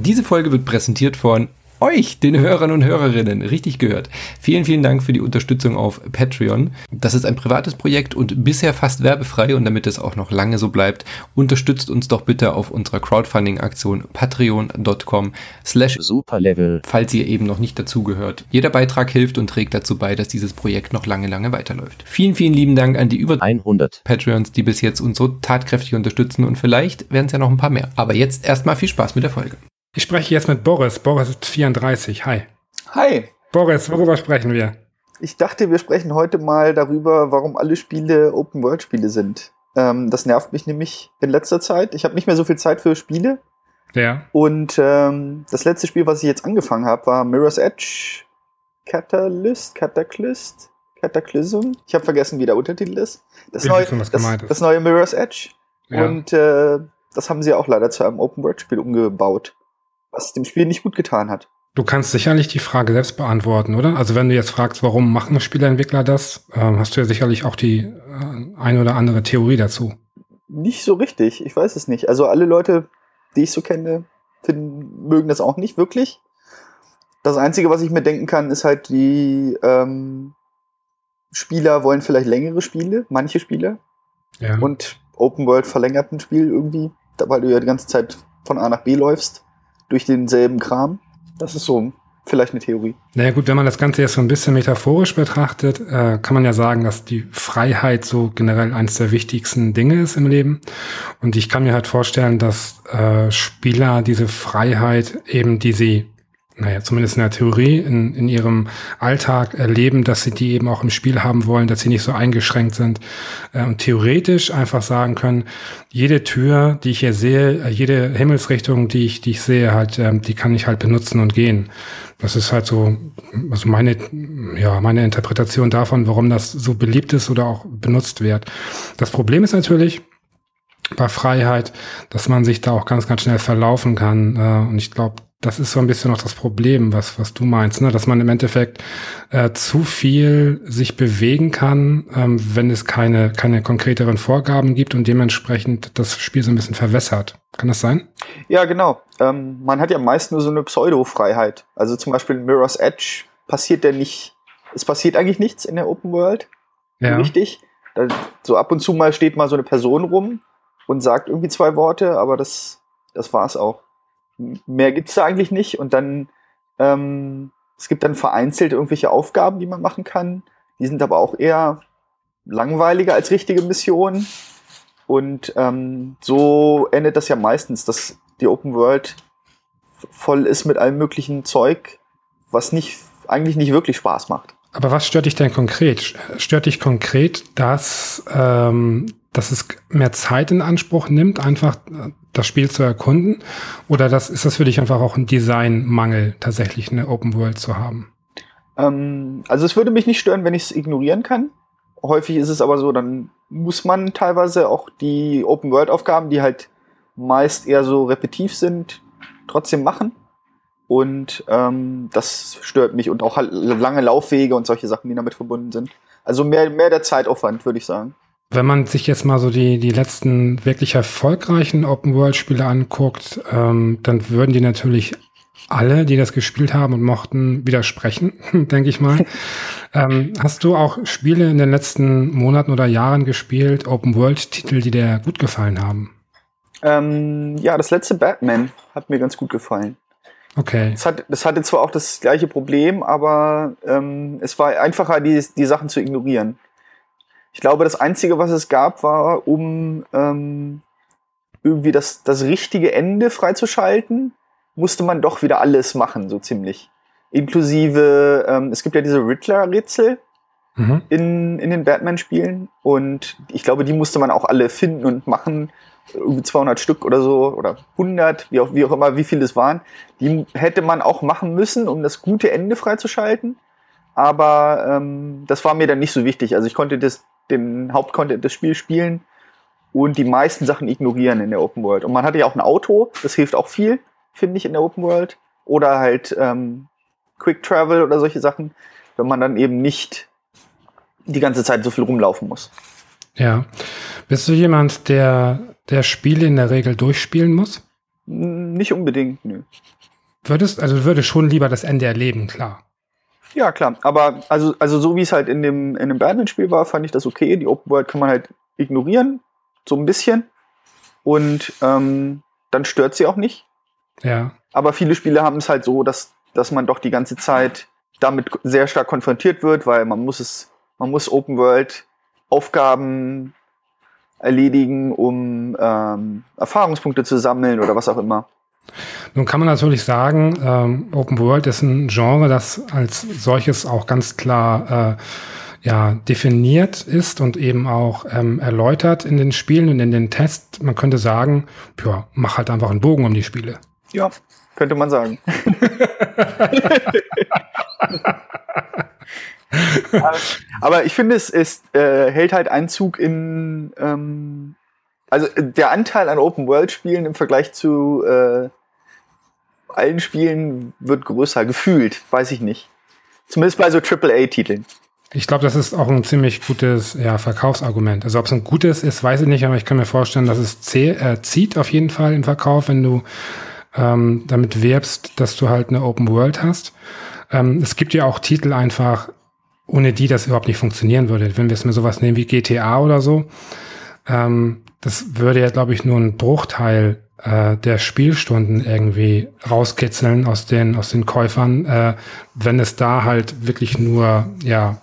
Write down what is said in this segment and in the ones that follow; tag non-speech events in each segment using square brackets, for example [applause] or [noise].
Diese Folge wird präsentiert von euch, den Hörern und Hörerinnen, richtig gehört. Vielen, vielen Dank für die Unterstützung auf Patreon. Das ist ein privates Projekt und bisher fast werbefrei und damit es auch noch lange so bleibt, unterstützt uns doch bitte auf unserer Crowdfunding-Aktion patreon.com slash superlevel, falls ihr eben noch nicht dazugehört. Jeder Beitrag hilft und trägt dazu bei, dass dieses Projekt noch lange, lange weiterläuft. Vielen, vielen lieben Dank an die über 100 Patreons, die bis jetzt uns so tatkräftig unterstützen und vielleicht werden es ja noch ein paar mehr. Aber jetzt erstmal viel Spaß mit der Folge. Ich spreche jetzt mit Boris. Boris ist 34. Hi. Hi. Boris, worüber sprechen wir? Ich dachte, wir sprechen heute mal darüber, warum alle Spiele Open-World-Spiele sind. Ähm, das nervt mich nämlich in letzter Zeit. Ich habe nicht mehr so viel Zeit für Spiele. Ja. Und ähm, das letzte Spiel, was ich jetzt angefangen habe, war Mirror's Edge Catalyst, Cataclysm, Cataclysm. Ich habe vergessen, wie der Untertitel ist. Das, neue, das, das neue Mirror's Edge. Ja. Und äh, das haben sie auch leider zu einem Open-World-Spiel umgebaut was dem Spiel nicht gut getan hat. Du kannst sicherlich die Frage selbst beantworten, oder? Also wenn du jetzt fragst, warum machen Spieleentwickler das, ähm, hast du ja sicherlich auch die äh, ein oder andere Theorie dazu. Nicht so richtig, ich weiß es nicht. Also alle Leute, die ich so kenne, finden, mögen das auch nicht wirklich. Das Einzige, was ich mir denken kann, ist halt, die ähm, Spieler wollen vielleicht längere Spiele, manche Spiele. Ja. Und Open World verlängert ein Spiel irgendwie, weil du ja die ganze Zeit von A nach B läufst durch denselben Kram. Das ist so vielleicht eine Theorie. Naja gut, wenn man das Ganze jetzt so ein bisschen metaphorisch betrachtet, äh, kann man ja sagen, dass die Freiheit so generell eines der wichtigsten Dinge ist im Leben. Und ich kann mir halt vorstellen, dass äh, Spieler diese Freiheit eben, die sie naja, zumindest in der Theorie, in, in ihrem Alltag erleben, dass sie die eben auch im Spiel haben wollen, dass sie nicht so eingeschränkt sind äh, und theoretisch einfach sagen können, jede Tür, die ich hier sehe, äh, jede Himmelsrichtung, die ich, die ich sehe, halt, ähm, die kann ich halt benutzen und gehen. Das ist halt so, also meine, ja, meine Interpretation davon, warum das so beliebt ist oder auch benutzt wird. Das Problem ist natürlich, bei Freiheit, dass man sich da auch ganz, ganz schnell verlaufen kann. Äh, und ich glaube, das ist so ein bisschen noch das Problem, was, was du meinst, ne? dass man im Endeffekt äh, zu viel sich bewegen kann, ähm, wenn es keine, keine konkreteren Vorgaben gibt und dementsprechend das Spiel so ein bisschen verwässert. Kann das sein? Ja, genau. Ähm, man hat ja meist nur so eine Pseudo-Freiheit. Also zum Beispiel in Mirror's Edge passiert ja nicht, es passiert eigentlich nichts in der Open World. Ja. Richtig. Da, so ab und zu mal steht mal so eine Person rum und sagt irgendwie zwei Worte, aber das, das war's auch mehr gibt es da eigentlich nicht. Und dann, ähm, es gibt dann vereinzelt irgendwelche Aufgaben, die man machen kann. Die sind aber auch eher langweiliger als richtige Missionen. Und ähm, so endet das ja meistens, dass die Open World voll ist mit allem möglichen Zeug, was nicht, eigentlich nicht wirklich Spaß macht. Aber was stört dich denn konkret? Stört dich konkret, dass, ähm, dass es mehr Zeit in Anspruch nimmt, einfach das Spiel zu erkunden? Oder das, ist das für dich einfach auch ein Designmangel, tatsächlich eine Open World zu haben? Ähm, also es würde mich nicht stören, wenn ich es ignorieren kann. Häufig ist es aber so, dann muss man teilweise auch die Open World Aufgaben, die halt meist eher so repetitiv sind, trotzdem machen. Und ähm, das stört mich und auch halt lange Laufwege und solche Sachen, die damit verbunden sind. Also mehr, mehr der Zeitaufwand, würde ich sagen. Wenn man sich jetzt mal so die, die letzten wirklich erfolgreichen Open-World-Spiele anguckt, ähm, dann würden die natürlich alle, die das gespielt haben und mochten, widersprechen, [laughs] denke ich mal. [laughs] ähm, hast du auch Spiele in den letzten Monaten oder Jahren gespielt, Open-World-Titel, die dir gut gefallen haben? Ähm, ja, das letzte Batman hat mir ganz gut gefallen. Okay. Das, hat, das hatte zwar auch das gleiche Problem, aber ähm, es war einfacher, die, die Sachen zu ignorieren. Ich glaube, das Einzige, was es gab, war, um ähm, irgendwie das, das richtige Ende freizuschalten, musste man doch wieder alles machen, so ziemlich. Inklusive, ähm, es gibt ja diese Riddler-Rätsel mhm. in, in den Batman-Spielen und ich glaube, die musste man auch alle finden und machen irgendwie 200 Stück oder so oder 100, wie auch, wie auch immer, wie viele es waren, die hätte man auch machen müssen, um das gute Ende freizuschalten. Aber ähm, das war mir dann nicht so wichtig. Also ich konnte das, den Hauptcontent des Spiels spielen und die meisten Sachen ignorieren in der Open World. Und man hatte ja auch ein Auto, das hilft auch viel, finde ich, in der Open World. Oder halt ähm, Quick Travel oder solche Sachen, wenn man dann eben nicht die ganze Zeit so viel rumlaufen muss. Ja. Bist du jemand, der der Spiele in der Regel durchspielen muss? Nicht unbedingt, nö. Würdest, also du würdest schon lieber das Ende erleben, klar. Ja, klar. Aber also, also so wie es halt in dem, in dem Batman-Spiel war, fand ich das okay. Die Open World kann man halt ignorieren. So ein bisschen. Und ähm, dann stört sie auch nicht. Ja. Aber viele Spiele haben es halt so, dass, dass man doch die ganze Zeit damit sehr stark konfrontiert wird, weil man muss es, man muss Open World Aufgaben erledigen, um ähm, Erfahrungspunkte zu sammeln oder was auch immer. Nun kann man natürlich sagen, ähm, Open World ist ein Genre, das als solches auch ganz klar äh, ja, definiert ist und eben auch ähm, erläutert in den Spielen und in den Tests. Man könnte sagen, ja, mach halt einfach einen Bogen um die Spiele. Ja, könnte man sagen. [laughs] Aber ich finde, es ist, äh, hält halt Einzug in, ähm, also der Anteil an Open-World-Spielen im Vergleich zu äh, allen Spielen wird größer, gefühlt, weiß ich nicht. Zumindest bei so AAA-Titeln. Ich glaube, das ist auch ein ziemlich gutes ja, Verkaufsargument. Also ob es ein gutes ist, weiß ich nicht, aber ich kann mir vorstellen, dass es zäh, äh, zieht auf jeden Fall im Verkauf, wenn du ähm, damit wirbst, dass du halt eine Open World hast. Ähm, es gibt ja auch Titel einfach, ohne die das überhaupt nicht funktionieren würde. Wenn wir es mir sowas nehmen wie GTA oder so, ähm, das würde ja, glaube ich, nur ein Bruchteil äh, der Spielstunden irgendwie rauskitzeln aus den, aus den Käufern, äh, wenn es da halt wirklich nur, ja,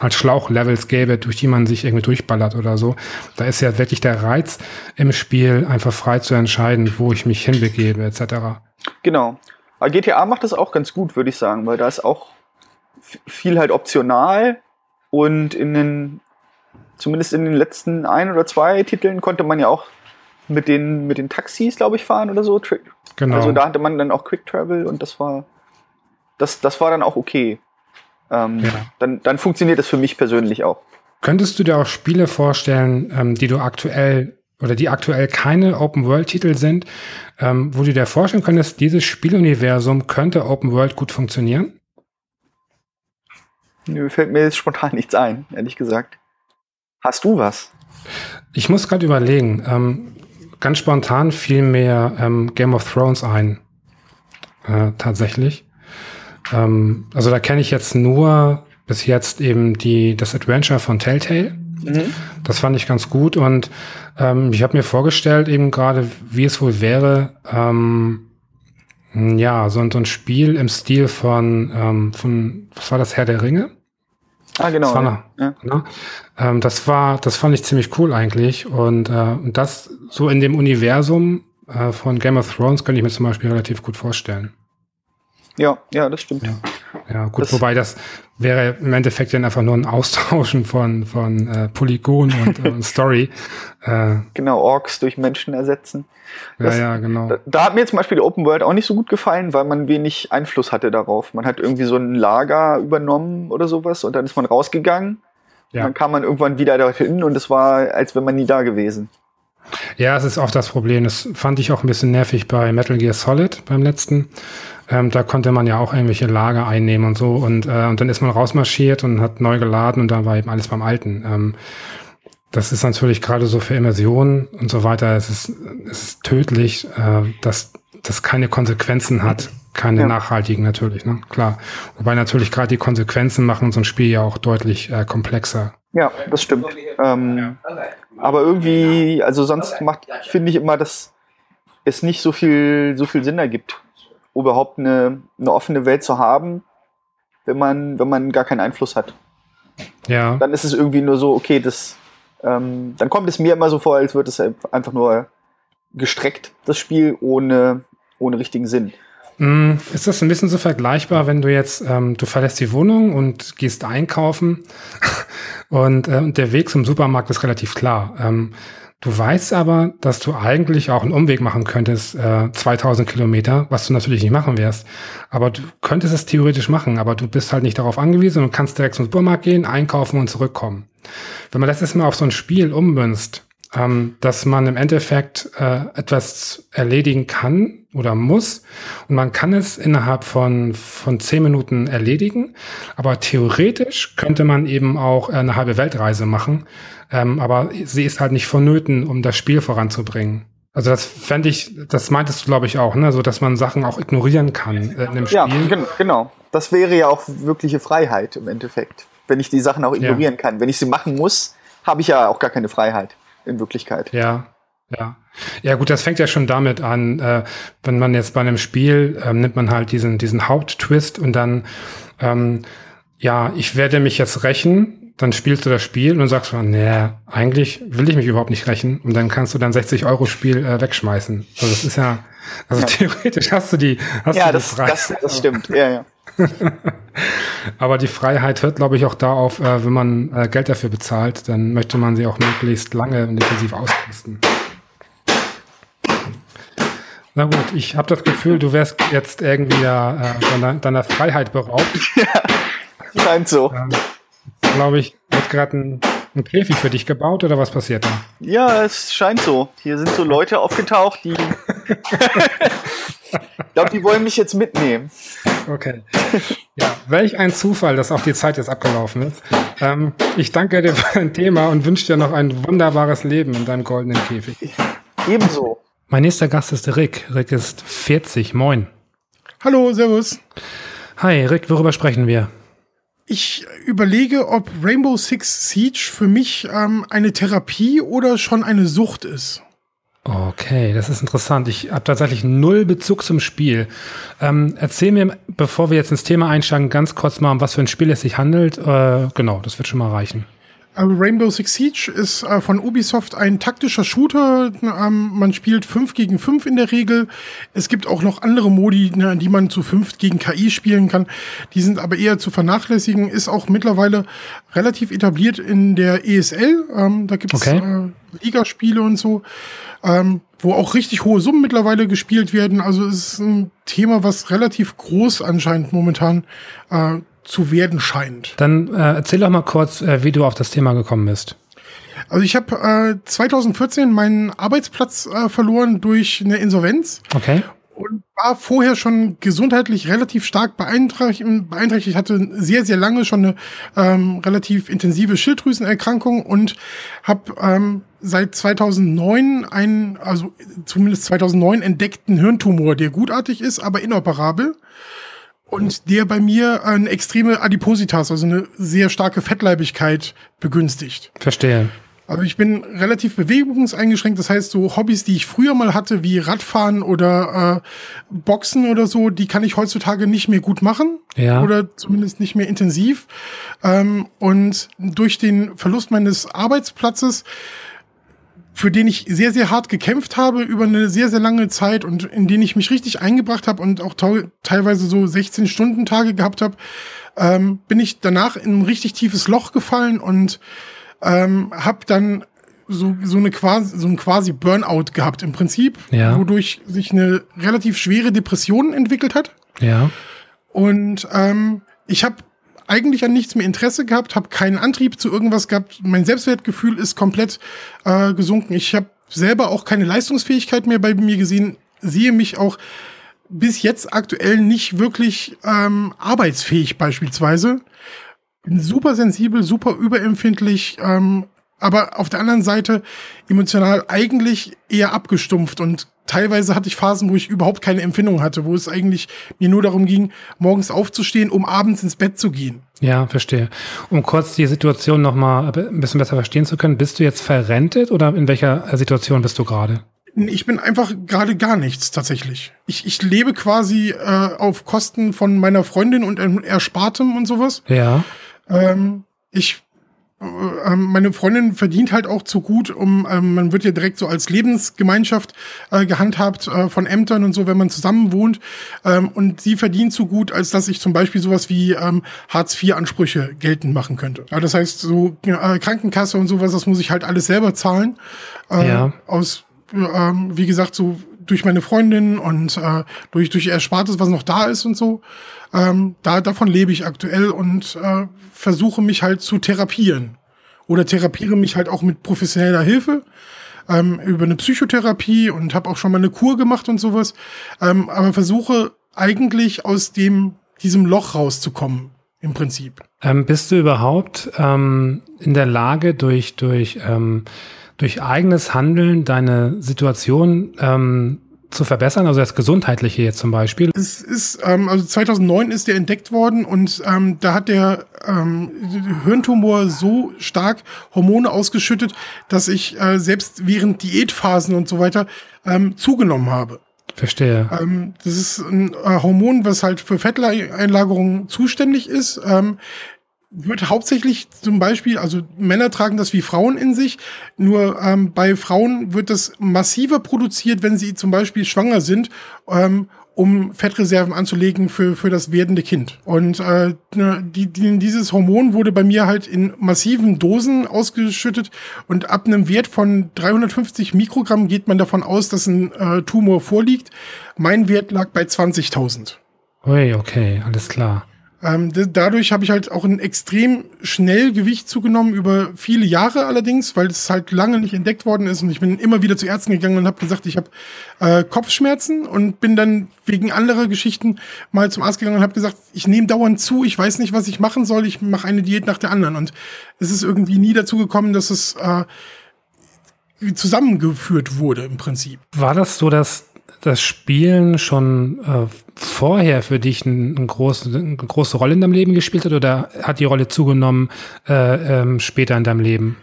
halt Schlauchlevels gäbe, durch die man sich irgendwie durchballert oder so. Da ist ja wirklich der Reiz im Spiel, einfach frei zu entscheiden, wo ich mich hinbegebe, etc. Genau. Aber GTA macht das auch ganz gut, würde ich sagen, weil da ist auch viel halt optional und in den, zumindest in den letzten ein oder zwei Titeln konnte man ja auch mit den, mit den Taxis, glaube ich, fahren oder so. Genau. Also da hatte man dann auch Quick Travel und das war, das, das war dann auch okay. Ähm, ja. dann, dann funktioniert das für mich persönlich auch. Könntest du dir auch Spiele vorstellen, ähm, die du aktuell oder die aktuell keine Open-World-Titel sind, ähm, wo du dir vorstellen könntest, dieses Spieluniversum könnte Open-World gut funktionieren? Nö, fällt mir jetzt spontan [laughs] nichts ein, ehrlich gesagt. Hast du was? Ich muss gerade überlegen. Ähm, ganz spontan fiel mir ähm, Game of Thrones ein. Äh, tatsächlich. Ähm, also da kenne ich jetzt nur bis jetzt eben die, das Adventure von Telltale. Mhm. Das fand ich ganz gut und ähm, ich habe mir vorgestellt eben gerade, wie es wohl wäre, ähm, ja, so, so ein Spiel im Stil von, ähm, von, was war das, Herr der Ringe? Ah, genau. Das war, ja. Ja. Ne? Ähm, das war, das fand ich ziemlich cool eigentlich und äh, das so in dem Universum äh, von Game of Thrones könnte ich mir zum Beispiel relativ gut vorstellen. Ja, ja, das stimmt. Ja, ja gut, das wobei das wäre im Endeffekt dann einfach nur ein Austauschen von, von äh, Polygon und, äh, Story. [laughs] Äh, genau, Orks durch Menschen ersetzen. Das, ja, ja, genau. Da, da, hat mir zum Beispiel die Open World auch nicht so gut gefallen, weil man wenig Einfluss hatte darauf. Man hat irgendwie so ein Lager übernommen oder sowas und dann ist man rausgegangen. Ja. Dann kam man irgendwann wieder dorthin und es war, als wäre man nie da gewesen. Ja, es ist auch das Problem. Das fand ich auch ein bisschen nervig bei Metal Gear Solid beim letzten. Ähm, da konnte man ja auch irgendwelche Lager einnehmen und so. Und, äh, und dann ist man rausmarschiert und hat neu geladen und dann war eben alles beim Alten. Ähm, das ist natürlich gerade so für Immersion und so weiter, es ist, es ist tödlich, äh, dass das keine Konsequenzen hat. Keine ja. nachhaltigen natürlich, ne? Klar. Wobei natürlich gerade die Konsequenzen machen so ein Spiel ja auch deutlich äh, komplexer. Ja, das stimmt. Ähm, aber irgendwie, also sonst macht, finde ich immer, dass es nicht so viel, so viel Sinn ergibt überhaupt eine, eine offene Welt zu haben, wenn man, wenn man gar keinen Einfluss hat. Ja. Dann ist es irgendwie nur so, okay, das, ähm, dann kommt es mir immer so vor, als würde es einfach nur gestreckt, das Spiel, ohne, ohne richtigen Sinn. Mm, ist das ein bisschen so vergleichbar, wenn du jetzt, ähm, du verlässt die Wohnung und gehst einkaufen [laughs] und, äh, und der Weg zum Supermarkt ist relativ klar. Ähm, Du weißt aber, dass du eigentlich auch einen Umweg machen könntest, äh, 2000 Kilometer, was du natürlich nicht machen wirst. Aber du könntest es theoretisch machen, aber du bist halt nicht darauf angewiesen und kannst direkt zum Supermarkt gehen, einkaufen und zurückkommen. Wenn man das jetzt mal auf so ein Spiel ummünzt, ähm, dass man im Endeffekt äh, etwas erledigen kann oder muss und man kann es innerhalb von, von zehn Minuten erledigen, aber theoretisch könnte man eben auch eine halbe Weltreise machen, ähm, aber sie ist halt nicht vonnöten, um das Spiel voranzubringen. Also das fände ich, das meintest du, glaube ich, auch, ne? So dass man Sachen auch ignorieren kann äh, in einem Spiel. Ja, gen genau. Das wäre ja auch wirkliche Freiheit im Endeffekt. Wenn ich die Sachen auch ignorieren ja. kann. Wenn ich sie machen muss, habe ich ja auch gar keine Freiheit in Wirklichkeit. Ja, ja. Ja, gut, das fängt ja schon damit an, äh, wenn man jetzt bei einem Spiel ähm, nimmt man halt diesen, diesen Haupttwist und dann, ähm, ja, ich werde mich jetzt rächen dann spielst du das Spiel und sagst, nee, eigentlich will ich mich überhaupt nicht rächen. Und dann kannst du dann 60 Euro Spiel äh, wegschmeißen. Also das ist ja, also ja. theoretisch hast du die, hast ja, du die das, Freiheit. Das, das stimmt, ja, ja. [laughs] Aber die Freiheit hört, glaube ich, auch da auf, äh, wenn man äh, Geld dafür bezahlt, dann möchte man sie auch möglichst lange und intensiv auskosten. Na gut, ich habe das Gefühl, du wärst jetzt irgendwie ja, äh, deiner, deiner Freiheit beraubt. [laughs] Ja, scheint so. Ähm, glaube ich, wird gerade ein, ein Käfig für dich gebaut oder was passiert da? Ja, es scheint so. Hier sind so Leute aufgetaucht, die. [laughs] ich glaube, die wollen mich jetzt mitnehmen. Okay. Ja, welch ein Zufall, dass auch die Zeit jetzt abgelaufen ist. Ähm, ich danke dir für dein Thema und wünsche dir noch ein wunderbares Leben in deinem goldenen Käfig. Ebenso. Mein nächster Gast ist Rick. Rick ist 40. Moin. Hallo, Servus. Hi, Rick, worüber sprechen wir? ich überlege, ob Rainbow Six Siege für mich ähm, eine Therapie oder schon eine Sucht ist. Okay, das ist interessant. Ich habe tatsächlich null Bezug zum Spiel. Ähm, erzähl mir, bevor wir jetzt ins Thema einsteigen, ganz kurz mal, um was für ein Spiel es sich handelt. Äh, genau, das wird schon mal reichen. Rainbow Six Siege ist äh, von Ubisoft ein taktischer Shooter. Ähm, man spielt 5 gegen 5 in der Regel. Es gibt auch noch andere Modi, ne, die man zu 5 gegen KI spielen kann. Die sind aber eher zu vernachlässigen. Ist auch mittlerweile relativ etabliert in der ESL. Ähm, da gibt es okay. äh, Ligaspiele und so, ähm, wo auch richtig hohe Summen mittlerweile gespielt werden. Also es ist ein Thema, was relativ groß anscheinend momentan äh, zu werden scheint. Dann äh, erzähl doch mal kurz, äh, wie du auf das Thema gekommen bist. Also ich habe äh, 2014 meinen Arbeitsplatz äh, verloren durch eine Insolvenz. Okay. Und war vorher schon gesundheitlich relativ stark beeinträchtigt. beeinträchtigt hatte sehr, sehr lange schon eine ähm, relativ intensive Schilddrüsenerkrankung und habe ähm, seit 2009 einen, also zumindest 2009 entdeckten Hirntumor, der gutartig ist, aber inoperabel und der bei mir eine extreme Adipositas, also eine sehr starke Fettleibigkeit begünstigt. Verstehe. Also ich bin relativ bewegungseingeschränkt, das heißt so Hobbys, die ich früher mal hatte, wie Radfahren oder äh, Boxen oder so, die kann ich heutzutage nicht mehr gut machen ja. oder zumindest nicht mehr intensiv. Ähm, und durch den Verlust meines Arbeitsplatzes für den ich sehr, sehr hart gekämpft habe über eine sehr, sehr lange Zeit und in den ich mich richtig eingebracht habe und auch teilweise so 16-Stunden-Tage gehabt habe, ähm, bin ich danach in ein richtig tiefes Loch gefallen und ähm, habe dann so, so, eine quasi, so ein quasi Burnout gehabt im Prinzip, ja. wodurch sich eine relativ schwere Depression entwickelt hat. Ja. Und ähm, ich habe eigentlich an nichts mehr Interesse gehabt, habe keinen Antrieb zu irgendwas gehabt. Mein Selbstwertgefühl ist komplett äh, gesunken. Ich habe selber auch keine Leistungsfähigkeit mehr bei mir gesehen, sehe mich auch bis jetzt aktuell nicht wirklich ähm, arbeitsfähig beispielsweise. Bin super sensibel, super überempfindlich, ähm, aber auf der anderen Seite emotional eigentlich eher abgestumpft und teilweise hatte ich Phasen, wo ich überhaupt keine Empfindung hatte, wo es eigentlich mir nur darum ging, morgens aufzustehen, um abends ins Bett zu gehen. Ja, verstehe. Um kurz die Situation nochmal ein bisschen besser verstehen zu können, bist du jetzt verrentet oder in welcher Situation bist du gerade? Ich bin einfach gerade gar nichts tatsächlich. Ich, ich lebe quasi äh, auf Kosten von meiner Freundin und Erspartem und sowas. Ja. Ähm, ich meine Freundin verdient halt auch zu gut, um ähm, man wird ja direkt so als Lebensgemeinschaft äh, gehandhabt äh, von Ämtern und so, wenn man zusammen wohnt. Ähm, und sie verdient zu gut, als dass ich zum Beispiel sowas wie ähm, Hartz-IV-Ansprüche geltend machen könnte. Das heißt, so äh, Krankenkasse und sowas, das muss ich halt alles selber zahlen. Ja. Aus, wie gesagt, so durch meine Freundin und äh, durch durch Erspartes, was noch da ist und so. Ähm, da, davon lebe ich aktuell und äh, versuche mich halt zu therapieren. Oder therapiere mich halt auch mit professioneller Hilfe ähm, über eine Psychotherapie und habe auch schon mal eine Kur gemacht und sowas. Ähm, aber versuche eigentlich aus dem diesem Loch rauszukommen im Prinzip. Ähm, bist du überhaupt ähm, in der Lage durch durch ähm, durch eigenes Handeln deine Situation ähm, zu verbessern, also das Gesundheitliche jetzt zum Beispiel? Es ist, ähm, also 2009 ist der entdeckt worden und ähm, da hat der ähm, Hirntumor so stark Hormone ausgeschüttet, dass ich äh, selbst während Diätphasen und so weiter ähm, zugenommen habe. Verstehe. Ähm, das ist ein äh, Hormon, was halt für Fetteinlagerung zuständig ist. Ähm, wird hauptsächlich zum Beispiel, also Männer tragen das wie Frauen in sich, nur ähm, bei Frauen wird das massiver produziert, wenn sie zum Beispiel schwanger sind, ähm, um Fettreserven anzulegen für, für das werdende Kind. Und äh, ne, die, die, dieses Hormon wurde bei mir halt in massiven Dosen ausgeschüttet und ab einem Wert von 350 Mikrogramm geht man davon aus, dass ein äh, Tumor vorliegt. Mein Wert lag bei 20.000. Ui, okay, alles klar. Ähm, dadurch habe ich halt auch ein extrem schnell Gewicht zugenommen über viele Jahre allerdings, weil es halt lange nicht entdeckt worden ist und ich bin immer wieder zu Ärzten gegangen und habe gesagt, ich habe äh, Kopfschmerzen und bin dann wegen anderer Geschichten mal zum Arzt gegangen und habe gesagt, ich nehme dauernd zu, ich weiß nicht, was ich machen soll, ich mache eine Diät nach der anderen und es ist irgendwie nie dazu gekommen, dass es äh, zusammengeführt wurde im Prinzip. War das so, dass das Spielen schon äh, vorher für dich ein, ein groß, eine große Rolle in deinem Leben gespielt hat oder hat die Rolle zugenommen äh, ähm, später in deinem Leben?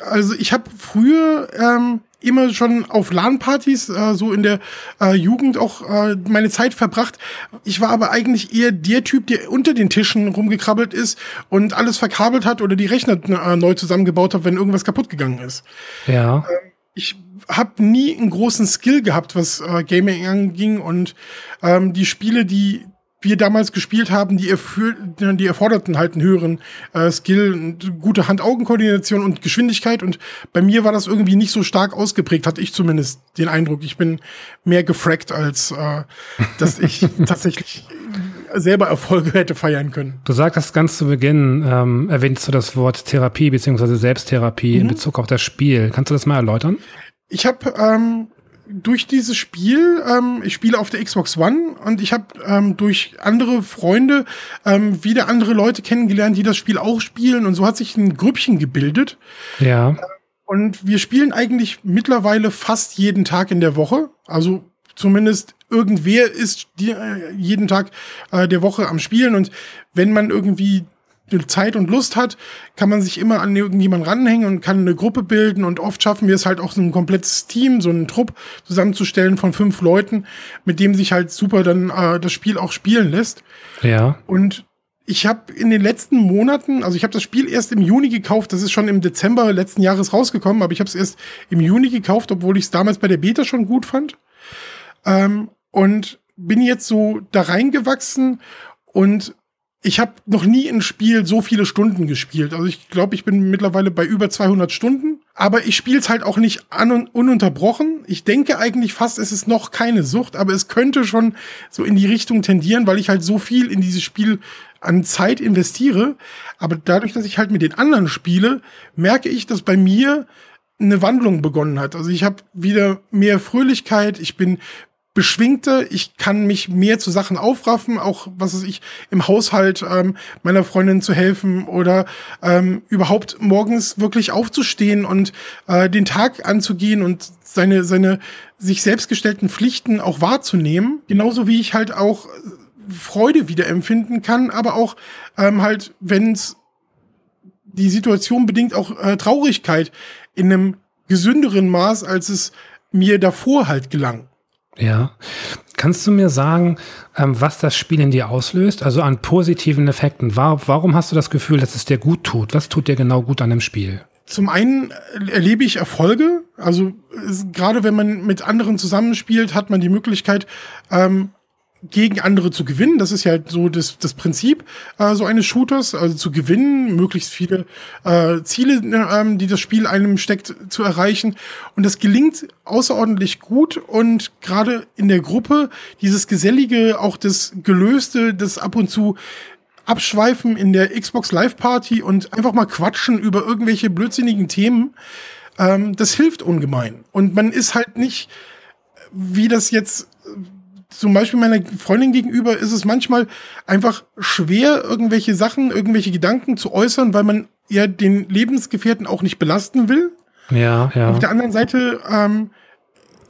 Also ich habe früher ähm, immer schon auf LAN-Partys äh, so in der äh, Jugend auch äh, meine Zeit verbracht. Ich war aber eigentlich eher der Typ, der unter den Tischen rumgekrabbelt ist und alles verkabelt hat oder die Rechner äh, neu zusammengebaut hat, wenn irgendwas kaputt gegangen ist. Ja. Ähm, ich habe nie einen großen Skill gehabt, was äh, Gaming anging und ähm, die Spiele, die wir damals gespielt haben, die, erfür die erforderten halt einen höheren äh, Skill, gute Hand-Augen-Koordination und Geschwindigkeit. Und bei mir war das irgendwie nicht so stark ausgeprägt, hatte ich zumindest den Eindruck. Ich bin mehr gefrackt, als äh, [laughs] dass ich tatsächlich selber Erfolge hätte feiern können. Du sagtest ganz zu Beginn, ähm, erwähnst du das Wort Therapie beziehungsweise Selbsttherapie mhm. in Bezug auf das Spiel. Kannst du das mal erläutern? Ich habe ähm, durch dieses Spiel, ähm, ich spiele auf der Xbox One und ich habe ähm, durch andere Freunde ähm, wieder andere Leute kennengelernt, die das Spiel auch spielen und so hat sich ein Grüppchen gebildet. Ja. Und wir spielen eigentlich mittlerweile fast jeden Tag in der Woche. Also zumindest irgendwer ist die, äh, jeden Tag äh, der Woche am Spielen und wenn man irgendwie Zeit und Lust hat, kann man sich immer an irgendjemanden ranhängen und kann eine Gruppe bilden und oft schaffen wir es halt auch so ein komplettes Team, so einen Trupp zusammenzustellen von fünf Leuten, mit dem sich halt super dann äh, das Spiel auch spielen lässt. Ja. Und ich habe in den letzten Monaten, also ich habe das Spiel erst im Juni gekauft, das ist schon im Dezember letzten Jahres rausgekommen, aber ich habe es erst im Juni gekauft, obwohl ich es damals bei der Beta schon gut fand. Ähm, und bin jetzt so da reingewachsen und ich habe noch nie ein Spiel so viele Stunden gespielt. Also ich glaube, ich bin mittlerweile bei über 200 Stunden. Aber ich spiele es halt auch nicht an und ununterbrochen. Ich denke eigentlich fast, es ist noch keine Sucht, aber es könnte schon so in die Richtung tendieren, weil ich halt so viel in dieses Spiel an Zeit investiere. Aber dadurch, dass ich halt mit den anderen spiele, merke ich, dass bei mir eine Wandlung begonnen hat. Also ich habe wieder mehr Fröhlichkeit, ich bin beschwingter, ich kann mich mehr zu Sachen aufraffen, auch was weiß ich, im Haushalt ähm, meiner Freundin zu helfen oder ähm, überhaupt morgens wirklich aufzustehen und äh, den Tag anzugehen und seine, seine sich selbst gestellten Pflichten auch wahrzunehmen. Genauso wie ich halt auch Freude wieder empfinden kann, aber auch ähm, halt, wenn es die Situation bedingt, auch äh, Traurigkeit in einem gesünderen Maß, als es mir davor halt gelang. Ja. Kannst du mir sagen, ähm, was das Spiel in dir auslöst? Also an positiven Effekten. warum hast du das Gefühl, dass es dir gut tut? Was tut dir genau gut an dem Spiel? Zum einen erlebe ich Erfolge. Also gerade wenn man mit anderen zusammenspielt, hat man die Möglichkeit, ähm, gegen andere zu gewinnen. Das ist ja so das, das Prinzip äh, so eines Shooters, also zu gewinnen, möglichst viele äh, Ziele, ähm, die das Spiel einem steckt, zu erreichen. Und das gelingt außerordentlich gut und gerade in der Gruppe dieses Gesellige, auch das Gelöste, das ab und zu Abschweifen in der Xbox Live Party und einfach mal quatschen über irgendwelche blödsinnigen Themen, ähm, das hilft ungemein. Und man ist halt nicht, wie das jetzt zum Beispiel meiner Freundin gegenüber ist es manchmal einfach schwer, irgendwelche Sachen, irgendwelche Gedanken zu äußern, weil man ja den Lebensgefährten auch nicht belasten will. Ja, ja. Auf der anderen Seite ähm,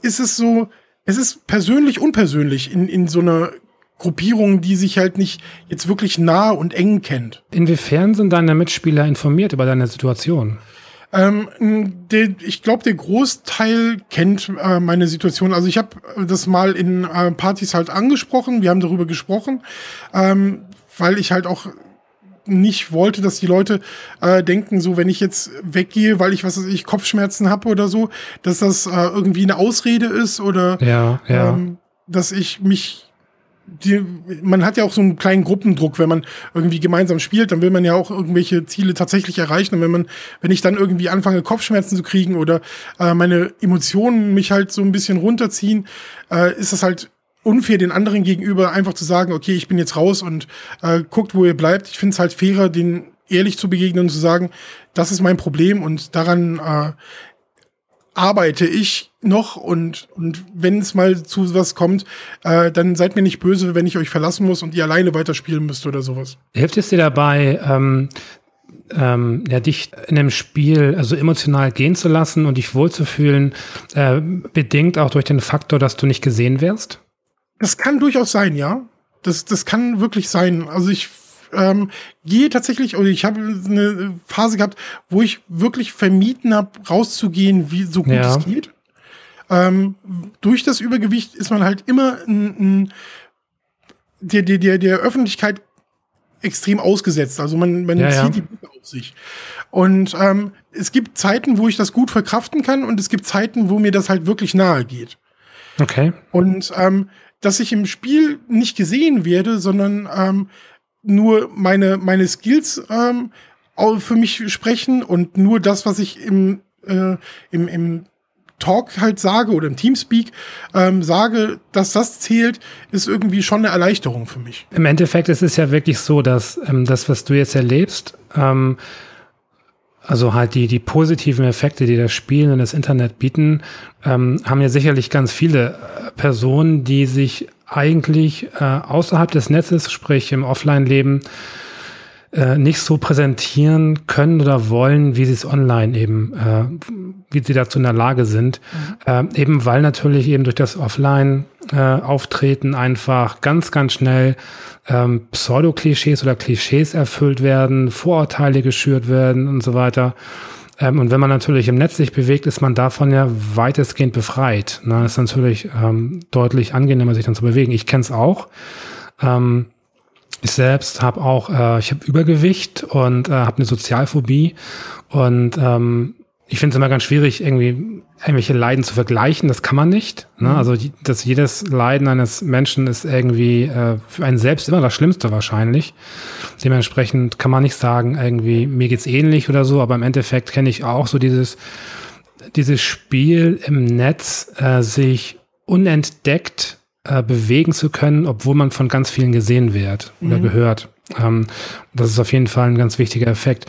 ist es so, es ist persönlich unpersönlich in, in so einer Gruppierung, die sich halt nicht jetzt wirklich nah und eng kennt. Inwiefern sind deine Mitspieler informiert über deine Situation? Ähm, der, ich glaube, der Großteil kennt äh, meine Situation. Also ich habe das mal in äh, Partys halt angesprochen. Wir haben darüber gesprochen, ähm, weil ich halt auch nicht wollte, dass die Leute äh, denken, so wenn ich jetzt weggehe, weil ich was weiß ich Kopfschmerzen habe oder so, dass das äh, irgendwie eine Ausrede ist oder ja, ja. Ähm, dass ich mich die, man hat ja auch so einen kleinen Gruppendruck, wenn man irgendwie gemeinsam spielt, dann will man ja auch irgendwelche Ziele tatsächlich erreichen. Und wenn man, wenn ich dann irgendwie anfange, Kopfschmerzen zu kriegen oder äh, meine Emotionen mich halt so ein bisschen runterziehen, äh, ist das halt unfair den anderen gegenüber, einfach zu sagen, okay, ich bin jetzt raus und äh, guckt, wo ihr bleibt. Ich finde es halt fairer, den ehrlich zu begegnen und zu sagen, das ist mein Problem und daran äh, arbeite ich noch und, und wenn es mal zu was kommt, äh, dann seid mir nicht böse, wenn ich euch verlassen muss und ihr alleine weiterspielen müsst oder sowas. Hilft es dir dabei, ähm, ähm, ja, dich in dem Spiel also emotional gehen zu lassen und dich wohlzufühlen, äh, bedingt auch durch den Faktor, dass du nicht gesehen wirst? Das kann durchaus sein, ja. Das, das kann wirklich sein. Also ich ähm, gehe tatsächlich, oder ich habe eine Phase gehabt, wo ich wirklich vermieden habe, rauszugehen, wie so gut ja. es geht. Ähm, durch das Übergewicht ist man halt immer ein, ein, der, der, der, der Öffentlichkeit extrem ausgesetzt. Also man, man ja, zieht ja. die Blicke auf sich. Und ähm, es gibt Zeiten, wo ich das gut verkraften kann und es gibt Zeiten, wo mir das halt wirklich nahe geht. Okay. Und ähm, dass ich im Spiel nicht gesehen werde, sondern ähm, nur meine, meine Skills ähm, für mich sprechen und nur das, was ich im, äh, im, im Talk halt sage oder im Teamspeak ähm, sage, dass das zählt, ist irgendwie schon eine Erleichterung für mich. Im Endeffekt ist es ja wirklich so, dass ähm, das, was du jetzt erlebst, ähm, also halt die, die positiven Effekte, die das Spiel und das Internet bieten, ähm, haben ja sicherlich ganz viele äh, Personen, die sich eigentlich äh, außerhalb des Netzes, sprich im Offline-Leben, äh, nicht so präsentieren können oder wollen, wie sie es online eben, äh, wie sie dazu in der Lage sind. Mhm. Äh, eben weil natürlich eben durch das Offline-Auftreten äh, einfach ganz, ganz schnell ähm, Pseudo-Klischees oder Klischees erfüllt werden, Vorurteile geschürt werden und so weiter. Ähm, und wenn man natürlich im Netz sich bewegt, ist man davon ja weitestgehend befreit. Ne? Ist natürlich ähm, deutlich angenehmer, sich dann zu bewegen. Ich kenne es auch. Ähm, ich selbst habe auch, äh, ich habe Übergewicht und äh, habe eine Sozialphobie und ähm, ich finde es immer ganz schwierig, irgendwie irgendwelche Leiden zu vergleichen. Das kann man nicht. Ne? Mhm. Also dass jedes Leiden eines Menschen ist irgendwie äh, für einen selbst immer das Schlimmste wahrscheinlich. Dementsprechend kann man nicht sagen, irgendwie mir geht's ähnlich oder so, aber im Endeffekt kenne ich auch so dieses dieses Spiel im Netz, äh, sich unentdeckt äh, bewegen zu können, obwohl man von ganz vielen gesehen wird oder mhm. gehört. Ähm, das ist auf jeden Fall ein ganz wichtiger Effekt.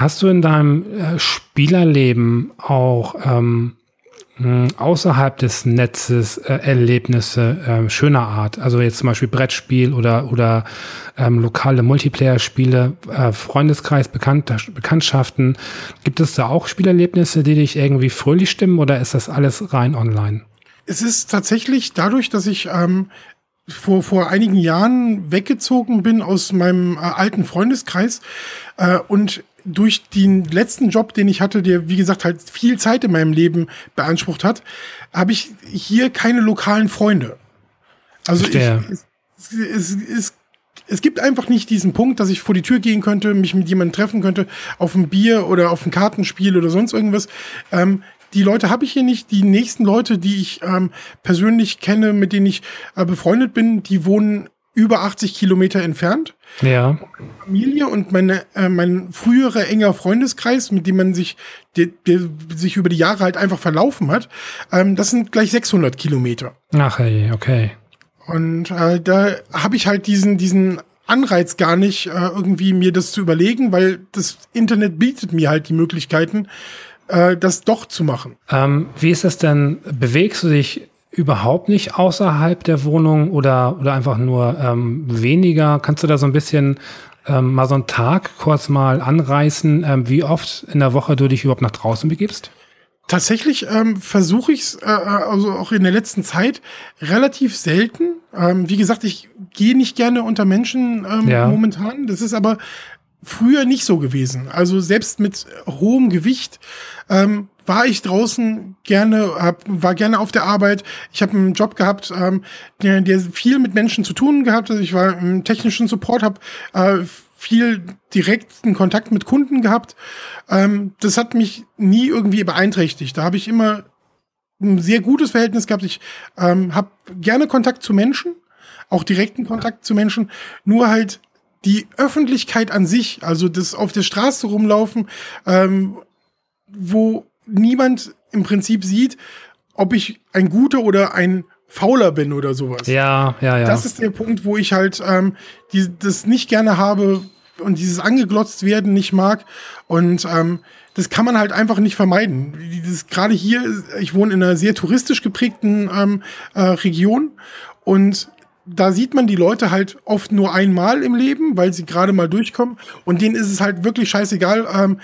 Hast du in deinem äh, Spielerleben auch ähm, außerhalb des Netzes äh, Erlebnisse äh, schöner Art? Also jetzt zum Beispiel Brettspiel oder, oder ähm, lokale Multiplayer-Spiele, äh, Freundeskreis, Bekannt Bekanntschaften. Gibt es da auch Spielerlebnisse, die dich irgendwie fröhlich stimmen oder ist das alles rein online? Es ist tatsächlich dadurch, dass ich ähm, vor, vor einigen Jahren weggezogen bin aus meinem äh, alten Freundeskreis äh, und durch den letzten Job, den ich hatte, der wie gesagt halt viel Zeit in meinem Leben beansprucht hat, habe ich hier keine lokalen Freunde. Also ich, es, es, es, es gibt einfach nicht diesen Punkt, dass ich vor die Tür gehen könnte, mich mit jemandem treffen könnte, auf ein Bier oder auf ein Kartenspiel oder sonst irgendwas. Ähm, die Leute habe ich hier nicht. Die nächsten Leute, die ich ähm, persönlich kenne, mit denen ich äh, befreundet bin, die wohnen über 80 Kilometer entfernt. Ja. Familie und meine, äh, mein früherer enger Freundeskreis, mit dem man sich, der, der sich über die Jahre halt einfach verlaufen hat, ähm, das sind gleich 600 Kilometer. Ach hey, okay. Und äh, da habe ich halt diesen, diesen Anreiz gar nicht, äh, irgendwie mir das zu überlegen, weil das Internet bietet mir halt die Möglichkeiten, äh, das doch zu machen. Ähm, wie ist das denn? Bewegst du dich überhaupt nicht außerhalb der Wohnung oder, oder einfach nur ähm, weniger? Kannst du da so ein bisschen ähm, mal so einen Tag kurz mal anreißen, ähm, wie oft in der Woche du dich überhaupt nach draußen begibst? Tatsächlich ähm, versuche ich es, äh, also auch in der letzten Zeit, relativ selten. Ähm, wie gesagt, ich gehe nicht gerne unter Menschen ähm, Ja. momentan. Das ist aber früher nicht so gewesen. Also selbst mit hohem Gewicht ähm, war ich draußen gerne, hab, war gerne auf der Arbeit. Ich habe einen Job gehabt, ähm, der, der viel mit Menschen zu tun gehabt. Also ich war im technischen Support, habe äh, viel direkten Kontakt mit Kunden gehabt. Ähm, das hat mich nie irgendwie beeinträchtigt. Da habe ich immer ein sehr gutes Verhältnis gehabt. Ich ähm, habe gerne Kontakt zu Menschen, auch direkten Kontakt zu Menschen, nur halt die Öffentlichkeit an sich, also das auf der Straße rumlaufen, ähm, wo niemand im Prinzip sieht, ob ich ein guter oder ein fauler bin oder sowas. Ja, ja, ja. Das ist der Punkt, wo ich halt ähm, die, das nicht gerne habe und dieses angeglotzt werden nicht mag. Und ähm, das kann man halt einfach nicht vermeiden. Gerade hier, ich wohne in einer sehr touristisch geprägten ähm, äh, Region und da sieht man die Leute halt oft nur einmal im Leben, weil sie gerade mal durchkommen. Und denen ist es halt wirklich scheißegal. Ähm,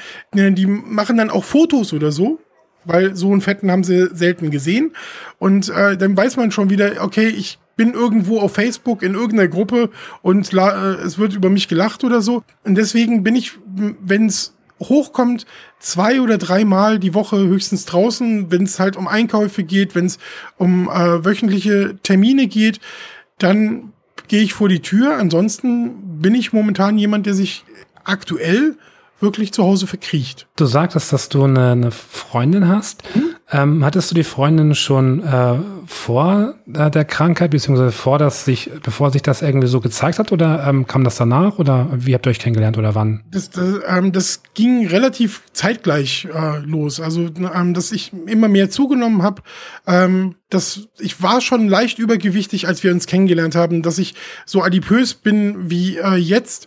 die machen dann auch Fotos oder so, weil so einen Fetten haben sie selten gesehen. Und äh, dann weiß man schon wieder, okay, ich bin irgendwo auf Facebook in irgendeiner Gruppe und äh, es wird über mich gelacht oder so. Und deswegen bin ich, wenn es hochkommt, zwei oder dreimal die Woche höchstens draußen, wenn es halt um Einkäufe geht, wenn es um äh, wöchentliche Termine geht, dann gehe ich vor die Tür. Ansonsten bin ich momentan jemand, der sich aktuell wirklich zu Hause verkriecht. Du sagtest, dass du eine, eine Freundin hast. Ähm, hattest du die Freundin schon äh, vor äh, der Krankheit, beziehungsweise vor, dass sich, bevor sich das irgendwie so gezeigt hat, oder ähm, kam das danach? Oder wie habt ihr euch kennengelernt oder wann? Das, das, ähm, das ging relativ zeitgleich äh, los. Also, ähm, dass ich immer mehr zugenommen habe. Ähm, dass ich war schon leicht übergewichtig, als wir uns kennengelernt haben. Dass ich so adipös bin wie äh, jetzt,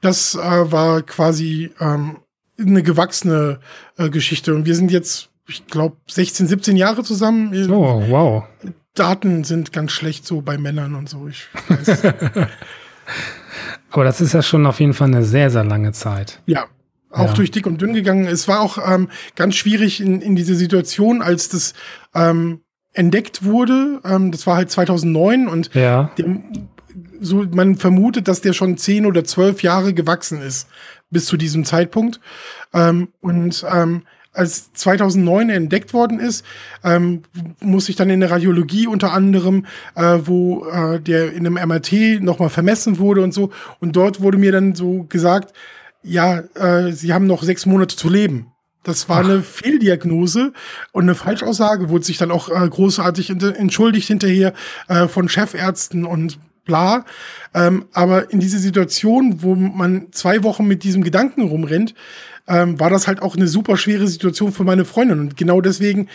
das äh, war quasi ähm, eine gewachsene äh, Geschichte. Und wir sind jetzt, ich glaube, 16, 17 Jahre zusammen. Oh, wow. Daten sind ganz schlecht so bei Männern und so. Ich weiß. [laughs] Aber das ist ja schon auf jeden Fall eine sehr, sehr lange Zeit. Ja, auch Ja. durch dick und dünn gegangen. Es war auch ähm, ganz schwierig in, in diese Situation, als das ähm, entdeckt wurde. Ähm, das war halt 2009 und Ja. der, so man vermutet, dass der schon zehn oder zwölf Jahre gewachsen ist bis zu diesem Zeitpunkt. Ähm, und ähm, als 2009 entdeckt worden ist, ähm, muss ich dann in der Radiologie unter anderem, äh, wo äh, der in einem MRT nochmal vermessen wurde und so. Und dort wurde mir dann so gesagt, ja, äh, Sie haben noch sechs Monate zu leben. Das war eine Fehldiagnose und eine Falschaussage, wurde sich dann auch äh, großartig ent- entschuldigt hinterher äh, von Chefärzten und bla. Ähm, aber in diese Situation, wo man zwei Wochen mit diesem Gedanken rumrennt, ähm, war das halt auch eine super schwere Situation für meine Freundin. Und genau deswegen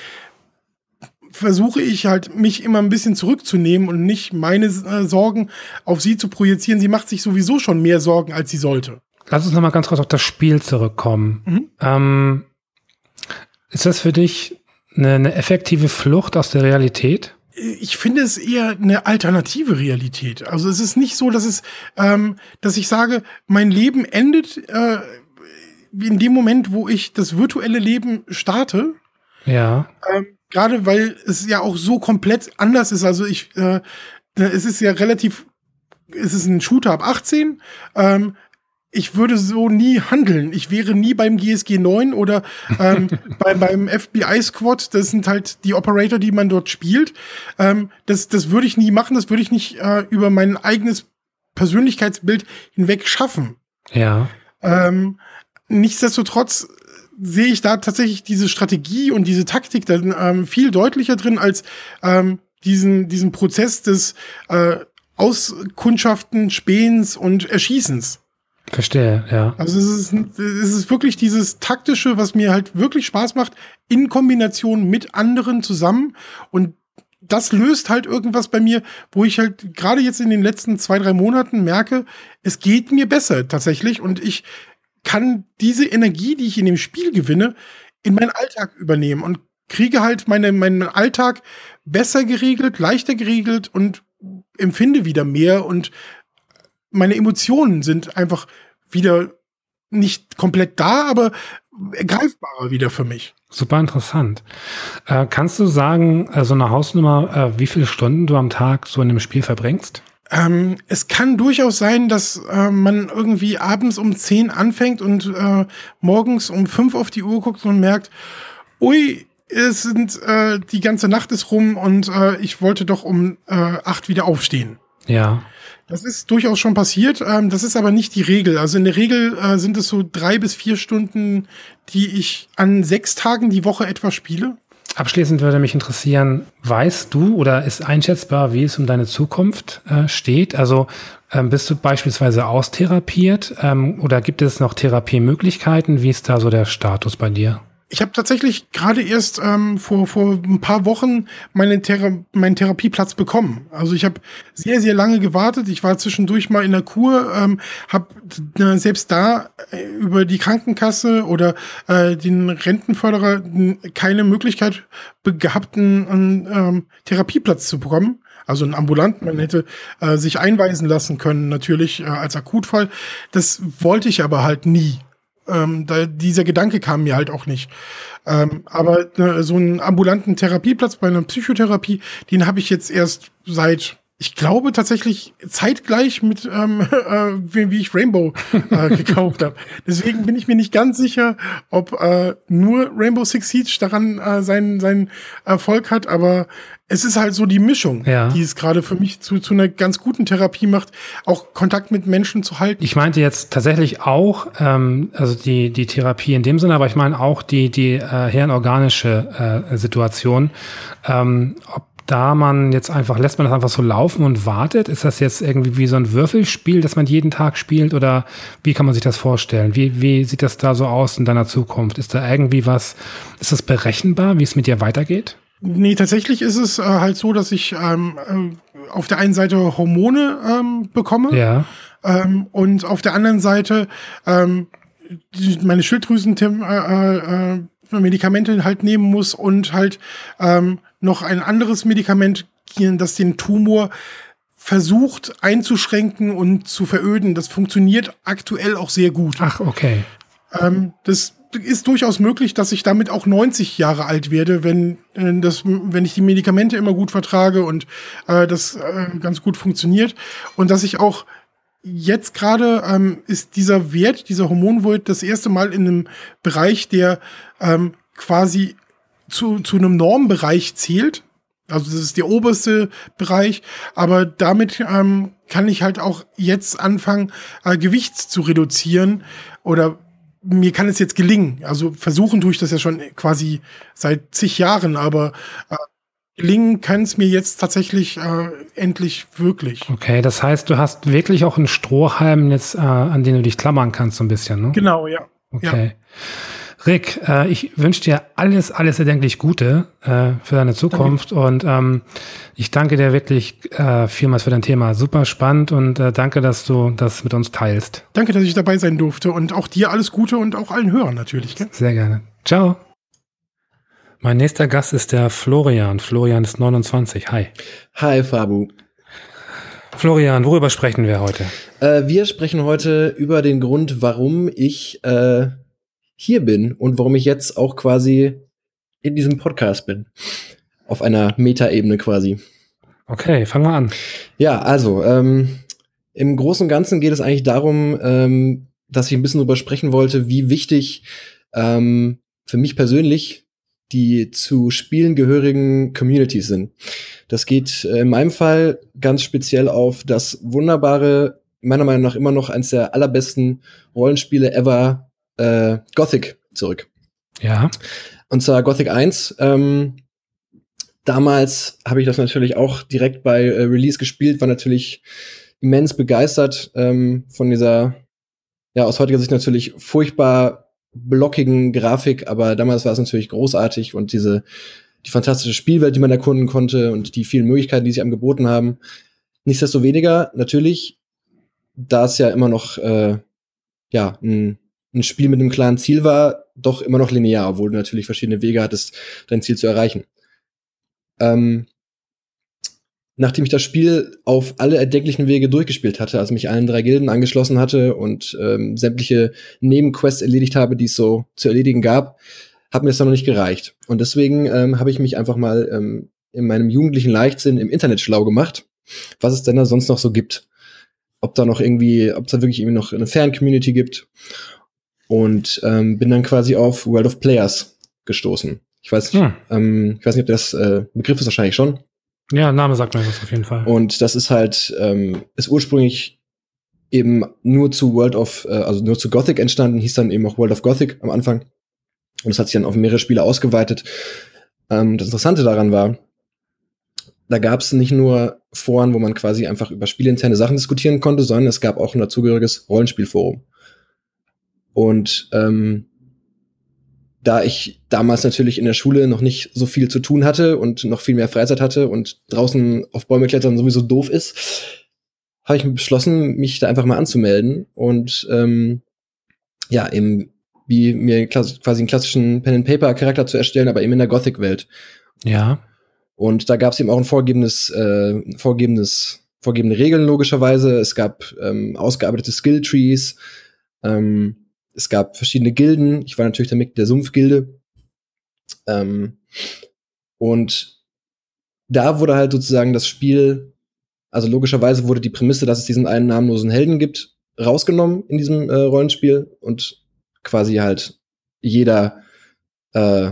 versuche ich halt, mich immer ein bisschen zurückzunehmen und nicht meine äh, Sorgen auf sie zu projizieren. Sie macht sich sowieso schon mehr Sorgen, als sie sollte. Lass uns noch mal ganz kurz auf das Spiel zurückkommen. Mhm. Ähm, ist das für dich eine, eine effektive Flucht aus der Realität? ich finde es eher eine alternative Realität. Also es ist nicht so, dass es, ähm, dass ich sage, mein Leben endet äh, in dem Moment, wo ich das virtuelle Leben starte. Ja. Ähm, Gerade weil es ja auch so komplett anders ist. Also ich, äh, es ist ja relativ, es ist ein Shooter ab 18. Ähm, ich würde so nie handeln. Ich wäre nie beim GSG 9 oder ähm, [laughs] bei, beim FBI Squad. Das sind halt die Operator, die man dort spielt. Ähm, das, das würde ich nie machen. Das würde ich nicht äh, über mein eigenes Persönlichkeitsbild hinweg schaffen. Ja. Ähm, nichtsdestotrotz sehe ich da tatsächlich diese Strategie und diese Taktik dann ähm, viel deutlicher drin als ähm, diesen, diesen Prozess des äh, Auskundschaften, Spähens und Erschießens. Verstehe, ja. Also es ist, es ist wirklich dieses taktische, was mir halt wirklich Spaß macht, in Kombination mit anderen zusammen. Und das löst halt irgendwas bei mir, wo ich halt gerade jetzt in den letzten zwei, drei Monaten merke, es geht mir besser tatsächlich. Und ich kann diese Energie, die ich in dem Spiel gewinne, in meinen Alltag übernehmen und kriege halt meine, meinen Alltag besser geregelt, leichter geregelt und empfinde wieder mehr und meine Emotionen sind einfach wieder nicht komplett da, aber greifbarer wieder für mich. Super interessant. Äh, kannst du sagen, äh, so eine Hausnummer, äh, wie viele Stunden du am Tag so in einem Spiel verbringst? Ähm, es kann durchaus sein, dass äh, man irgendwie abends um 10 anfängt und äh, morgens um 5 auf die Uhr guckt und merkt, ui, es sind äh, die ganze Nacht ist rum und äh, ich wollte doch um äh, 8 wieder aufstehen. Ja. Das ist durchaus schon passiert. Ähm, das ist aber nicht die Regel. Also in der Regel äh, sind es so drei bis vier Stunden, die ich an sechs Tagen die Woche etwa spiele. Abschließend würde mich interessieren, weißt du oder ist einschätzbar, wie es um deine Zukunft äh, steht? Also ähm, bist du beispielsweise austherapiert ähm, oder gibt es noch Therapiemöglichkeiten? Wie ist da so der Status bei dir? Ich habe tatsächlich gerade erst ähm, vor, vor ein paar Wochen meine Thera meinen Therapieplatz bekommen. Also ich habe sehr, sehr lange gewartet. Ich war zwischendurch mal in der Kur, ähm, habe äh, selbst da äh, über die Krankenkasse oder äh, den Rentenförderer keine Möglichkeit gehabt, einen, einen ähm, Therapieplatz zu bekommen also einen ambulanten. Man hätte äh, sich einweisen lassen können, natürlich äh, als Akutfall. Das wollte ich aber halt nie. Ähm, da, dieser Gedanke kam mir halt auch nicht. Ähm, aber ne, so einen ambulanten Therapieplatz bei einer Psychotherapie, den habe ich jetzt erst seit ich glaube tatsächlich zeitgleich mit ähm, [laughs] äh, wie, wie ich Rainbow äh, [laughs] gekauft habe. Deswegen bin ich mir nicht ganz sicher, ob äh, nur Rainbow Six Siege daran äh, seinen seinen Erfolg hat, aber es ist halt so die Mischung, ja. die es gerade für mich zu, zu einer ganz guten Therapie macht, auch Kontakt mit Menschen zu halten. Ich meinte jetzt tatsächlich auch, ähm, also die, die Therapie in dem Sinne, aber ich meine auch die, die äh, hirnorganische äh, Situation. Ähm, ob da man jetzt einfach, lässt man das einfach so laufen und wartet? Ist das jetzt irgendwie wie so ein Würfelspiel, das man jeden Tag spielt? Oder wie kann man sich das vorstellen? Wie, wie sieht das da so aus in deiner Zukunft? Ist da irgendwie was, ist das berechenbar, wie es mit dir weitergeht? Nee, tatsächlich ist es äh, halt so, dass ich ähm, äh, auf der einen Seite Hormone ähm, bekomme. Ja. Ähm, und auf der anderen Seite ähm, meine Schilddrüsen äh, äh, Medikamente halt nehmen muss und halt ähm, noch ein anderes Medikament, das den Tumor versucht einzuschränken und zu veröden. Das funktioniert aktuell auch sehr gut. Ach, okay. Ähm, das ist durchaus möglich, dass ich damit auch 90 Jahre alt werde, wenn, äh, das, wenn ich die Medikamente immer gut vertrage und äh, das äh, ganz gut funktioniert. Und dass ich auch jetzt gerade ähm, ist dieser Wert, dieser Hormonwert das erste Mal in einem Bereich, der ähm, quasi zu, zu einem Normbereich zählt. Also das ist der oberste Bereich, aber damit ähm, kann ich halt auch jetzt anfangen, äh, Gewicht zu reduzieren oder mir kann es jetzt gelingen. Also versuchen tue ich das ja schon quasi seit zig Jahren, aber äh, gelingen kann es mir jetzt tatsächlich äh, endlich wirklich. Okay, das heißt, du hast wirklich auch einen Strohhalm jetzt, äh, an den du dich klammern kannst, so ein bisschen, ne? Genau, ja. Okay. Ja. Rick, äh, ich wünsche dir alles, alles erdenklich Gute äh, für deine Zukunft danke. und ähm, ich danke dir wirklich äh, vielmals für dein Thema. Super spannend und äh, danke, dass du das mit uns teilst. Danke, dass ich dabei sein durfte und auch dir alles Gute und auch allen Hörern natürlich. Gell? Sehr gerne. Ciao. Mein nächster Gast ist der Florian. Florian ist 29. Hi. Hi, Fabu. Florian, worüber sprechen wir heute? Äh, wir sprechen heute über den Grund, warum ich äh, hier bin und warum ich jetzt auch quasi in diesem Podcast bin. Auf einer Metaebene quasi. Okay, fangen wir an. Ja, also, ähm, im Großen und Ganzen geht es eigentlich darum, ähm, dass ich ein bisschen darüber sprechen wollte, wie wichtig ähm, für mich persönlich die zu Spielen gehörigen Communities sind. Das geht äh, in meinem Fall ganz speziell auf das wunderbare, meiner Meinung nach immer noch eines der allerbesten Rollenspiele ever äh, Gothic zurück. Ja. Und zwar Gothic 1. Ähm, damals habe ich das natürlich auch direkt bei äh, Release gespielt, war natürlich immens begeistert ähm, von dieser, ja, aus heutiger Sicht natürlich furchtbar blockigen Grafik, aber damals war es natürlich großartig und diese, die fantastische Spielwelt, die man erkunden konnte und die vielen Möglichkeiten, die sie einem geboten haben. Nichtsdestoweniger, natürlich, da es ja immer noch, äh, ja, ein ein Spiel mit einem klaren Ziel war, doch immer noch linear, obwohl du natürlich verschiedene Wege hattest, dein Ziel zu erreichen. Ähm, nachdem ich das Spiel auf alle erdenklichen Wege durchgespielt hatte, also mich allen drei Gilden angeschlossen hatte und ähm, sämtliche Nebenquests erledigt habe, die es so zu erledigen gab, hat mir das dann noch nicht gereicht. Und deswegen ähm, habe ich mich einfach mal ähm, in meinem jugendlichen Leichtsinn im Internet schlau gemacht, was es denn da sonst noch so gibt. Ob da noch irgendwie, ob es da wirklich irgendwie noch eine Fan-Community gibt. Und ähm, bin dann quasi auf World of Players gestoßen. Ich weiß, hm. ähm, ich weiß nicht, ob das äh, Begriff ist wahrscheinlich schon. Ja, Name sagt mir was auf jeden Fall. Und das ist halt, ähm, ist ursprünglich eben nur zu World of, äh, also nur zu Gothic entstanden, hieß dann eben auch World of Gothic am Anfang. Und es hat sich dann auf mehrere Spiele ausgeweitet. Ähm, das Interessante daran war, da gab es nicht nur Foren, wo man quasi einfach über spielinterne Sachen diskutieren konnte, sondern es gab auch ein dazugehöriges Rollenspielforum. Und ähm, da ich damals natürlich in der Schule noch nicht so viel zu tun hatte und noch viel mehr Freizeit hatte und draußen auf Bäume klettern sowieso doof ist, habe ich beschlossen, mich da einfach mal anzumelden und ähm, ja, eben wie mir quasi einen klassischen Pen-and-Paper-Charakter zu erstellen, aber eben in der Gothic-Welt. Ja. Und da gab es eben auch ein vorgegebenes, äh, vorgegebenes, vorgegebene Regeln logischerweise. Es gab ähm, ausgearbeitete Skill-Trees. Ähm, es gab verschiedene Gilden. Ich war natürlich der Mitglied der Sumpfgilde. Ähm, und da wurde halt sozusagen das Spiel, also logischerweise wurde die Prämisse, dass es diesen einen namenlosen Helden gibt, rausgenommen in diesem äh, Rollenspiel und quasi halt jeder, äh,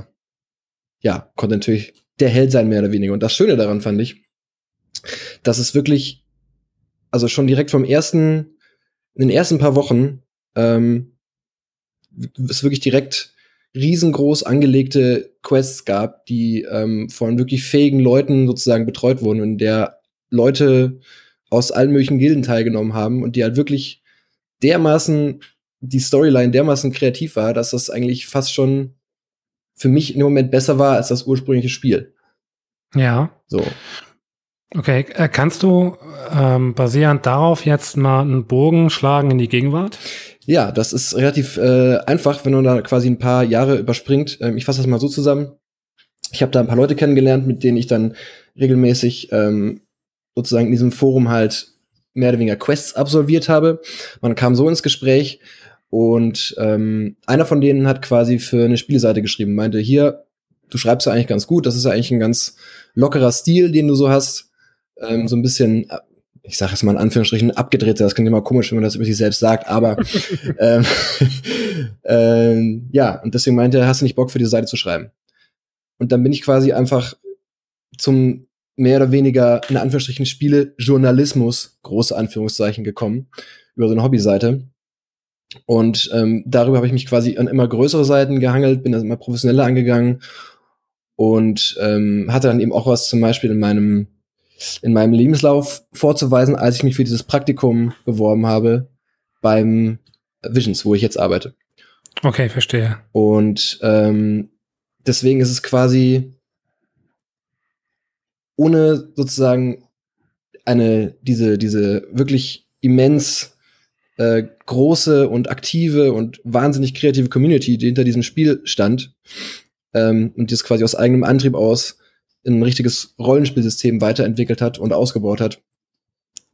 ja, konnte natürlich der Held sein, mehr oder weniger. Und das Schöne daran fand ich, dass es wirklich, also schon direkt vom ersten, in den ersten paar Wochen, ähm, es wirklich direkt riesengroß angelegte Quests gab, die ähm, von wirklich fähigen Leuten sozusagen betreut wurden und der Leute aus allen möglichen Gilden teilgenommen haben und die halt wirklich dermaßen die Storyline dermaßen kreativ war, dass das eigentlich fast schon für mich in dem Moment besser war als das ursprüngliche Spiel. Ja. So. Okay, äh, kannst du ähm, basierend darauf jetzt mal einen Bogen schlagen in die Gegenwart? Ja, das ist relativ äh, einfach, wenn man da quasi ein paar Jahre überspringt. Ähm, ich fasse das mal so zusammen. Ich habe da ein paar Leute kennengelernt, mit denen ich dann regelmäßig ähm, sozusagen in diesem Forum halt mehr oder weniger Quests absolviert habe. Man kam so ins Gespräch und ähm, einer von denen hat quasi für eine Spielseite geschrieben, meinte, hier, du schreibst ja eigentlich ganz gut, das ist ja eigentlich ein ganz lockerer Stil, den du so hast. Ähm, so ein bisschen ich sage jetzt mal in Anführungsstrichen, abgedreht Das klingt immer komisch, wenn man das über sich selbst sagt, aber [laughs] ähm, ähm, ja, und deswegen meinte er, hast du nicht Bock für die Seite zu schreiben? Und dann bin ich quasi einfach zum mehr oder weniger in Anführungsstrichen Spiele Journalismus, große Anführungszeichen, gekommen, über so eine Hobbyseite. Und ähm, darüber habe ich mich quasi an immer größere Seiten gehangelt, bin dann immer professioneller angegangen und ähm, hatte dann eben auch was zum Beispiel in meinem in meinem Lebenslauf vorzuweisen, als ich mich für dieses Praktikum beworben habe beim Visions, wo ich jetzt arbeite. Okay, verstehe. Und ähm, deswegen ist es quasi ohne sozusagen eine diese diese wirklich immens äh, große und aktive und wahnsinnig kreative Community, die hinter diesem Spiel stand ähm, und das quasi aus eigenem Antrieb aus ein richtiges Rollenspielsystem weiterentwickelt hat und ausgebaut hat,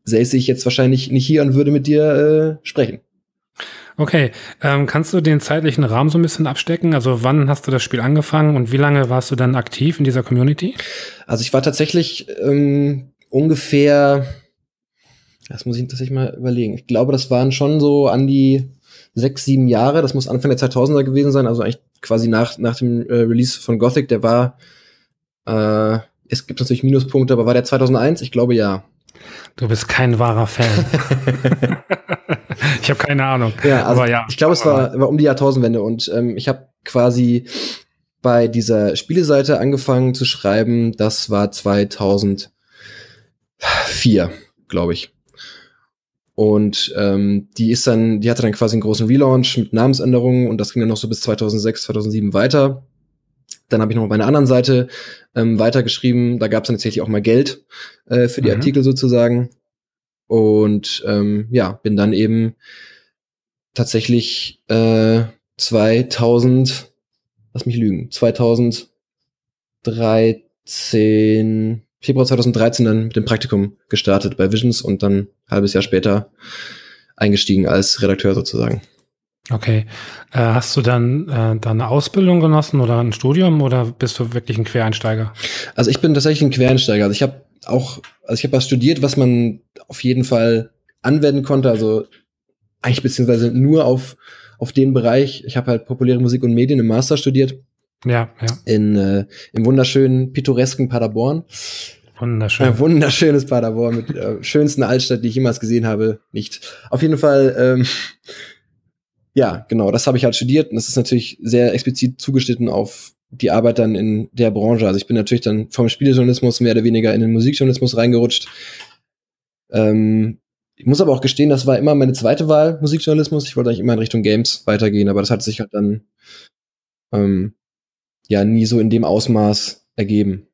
säße ich jetzt wahrscheinlich nicht hier und würde mit dir äh, sprechen. Okay, ähm, kannst du den zeitlichen Rahmen so ein bisschen abstecken? Also wann hast du das Spiel angefangen und wie lange warst du dann aktiv in dieser Community? Also ich war tatsächlich ähm, ungefähr, das muss ich tatsächlich mal überlegen. Ich glaube, das waren schon so an die sechs, sieben Jahre. Das muss Anfang der 2000er gewesen sein, also eigentlich quasi nach, nach dem äh, Release von Gothic. Der war äh, es gibt natürlich Minuspunkte, aber war der 2001? Ich glaube ja. Du bist kein wahrer Fan. [laughs] ich habe keine Ahnung. Ja, also aber ja. Ich glaube, es war, war um die Jahrtausendwende und ähm, ich habe quasi bei dieser Spieleseite angefangen zu schreiben. Das war 2004, glaube ich. Und ähm, die ist dann, die hatte dann quasi einen großen Relaunch mit Namensänderungen und das ging dann noch so bis 2006, 2007 weiter. Dann habe ich noch bei einer anderen Seite ähm, weitergeschrieben. Da gab es dann tatsächlich auch mal Geld äh, für die mhm. Artikel sozusagen. Und ähm, ja, bin dann eben tatsächlich äh, 2000, lass mich lügen, 2013, Februar 2013 dann mit dem Praktikum gestartet bei Visions und dann ein halbes Jahr später eingestiegen als Redakteur sozusagen. Okay. Äh, hast du dann äh, da eine Ausbildung genossen oder ein Studium oder bist du wirklich ein Quereinsteiger? Also ich bin tatsächlich ein Quereinsteiger. Also ich habe auch, also ich habe was studiert, was man auf jeden Fall anwenden konnte. Also eigentlich beziehungsweise nur auf auf den Bereich. Ich habe halt populäre Musik und Medien im Master studiert. Ja, ja. In äh, im wunderschönen pittoresken Paderborn. Wunderschön. Ein wunderschönes Paderborn mit äh, schönsten Altstadt, die ich jemals gesehen habe. Nicht. Auf jeden Fall. Ähm, ja, genau, das habe ich halt studiert und das ist natürlich sehr explizit zugeschnitten auf die Arbeit dann in der Branche. Also ich bin natürlich dann vom Spielejournalismus mehr oder weniger in den Musikjournalismus reingerutscht. Ähm, ich muss aber auch gestehen, das war immer meine zweite Wahl, Musikjournalismus. Ich wollte eigentlich immer in Richtung Games weitergehen, aber das hat sich halt dann ähm, ja nie so in dem Ausmaß ergeben.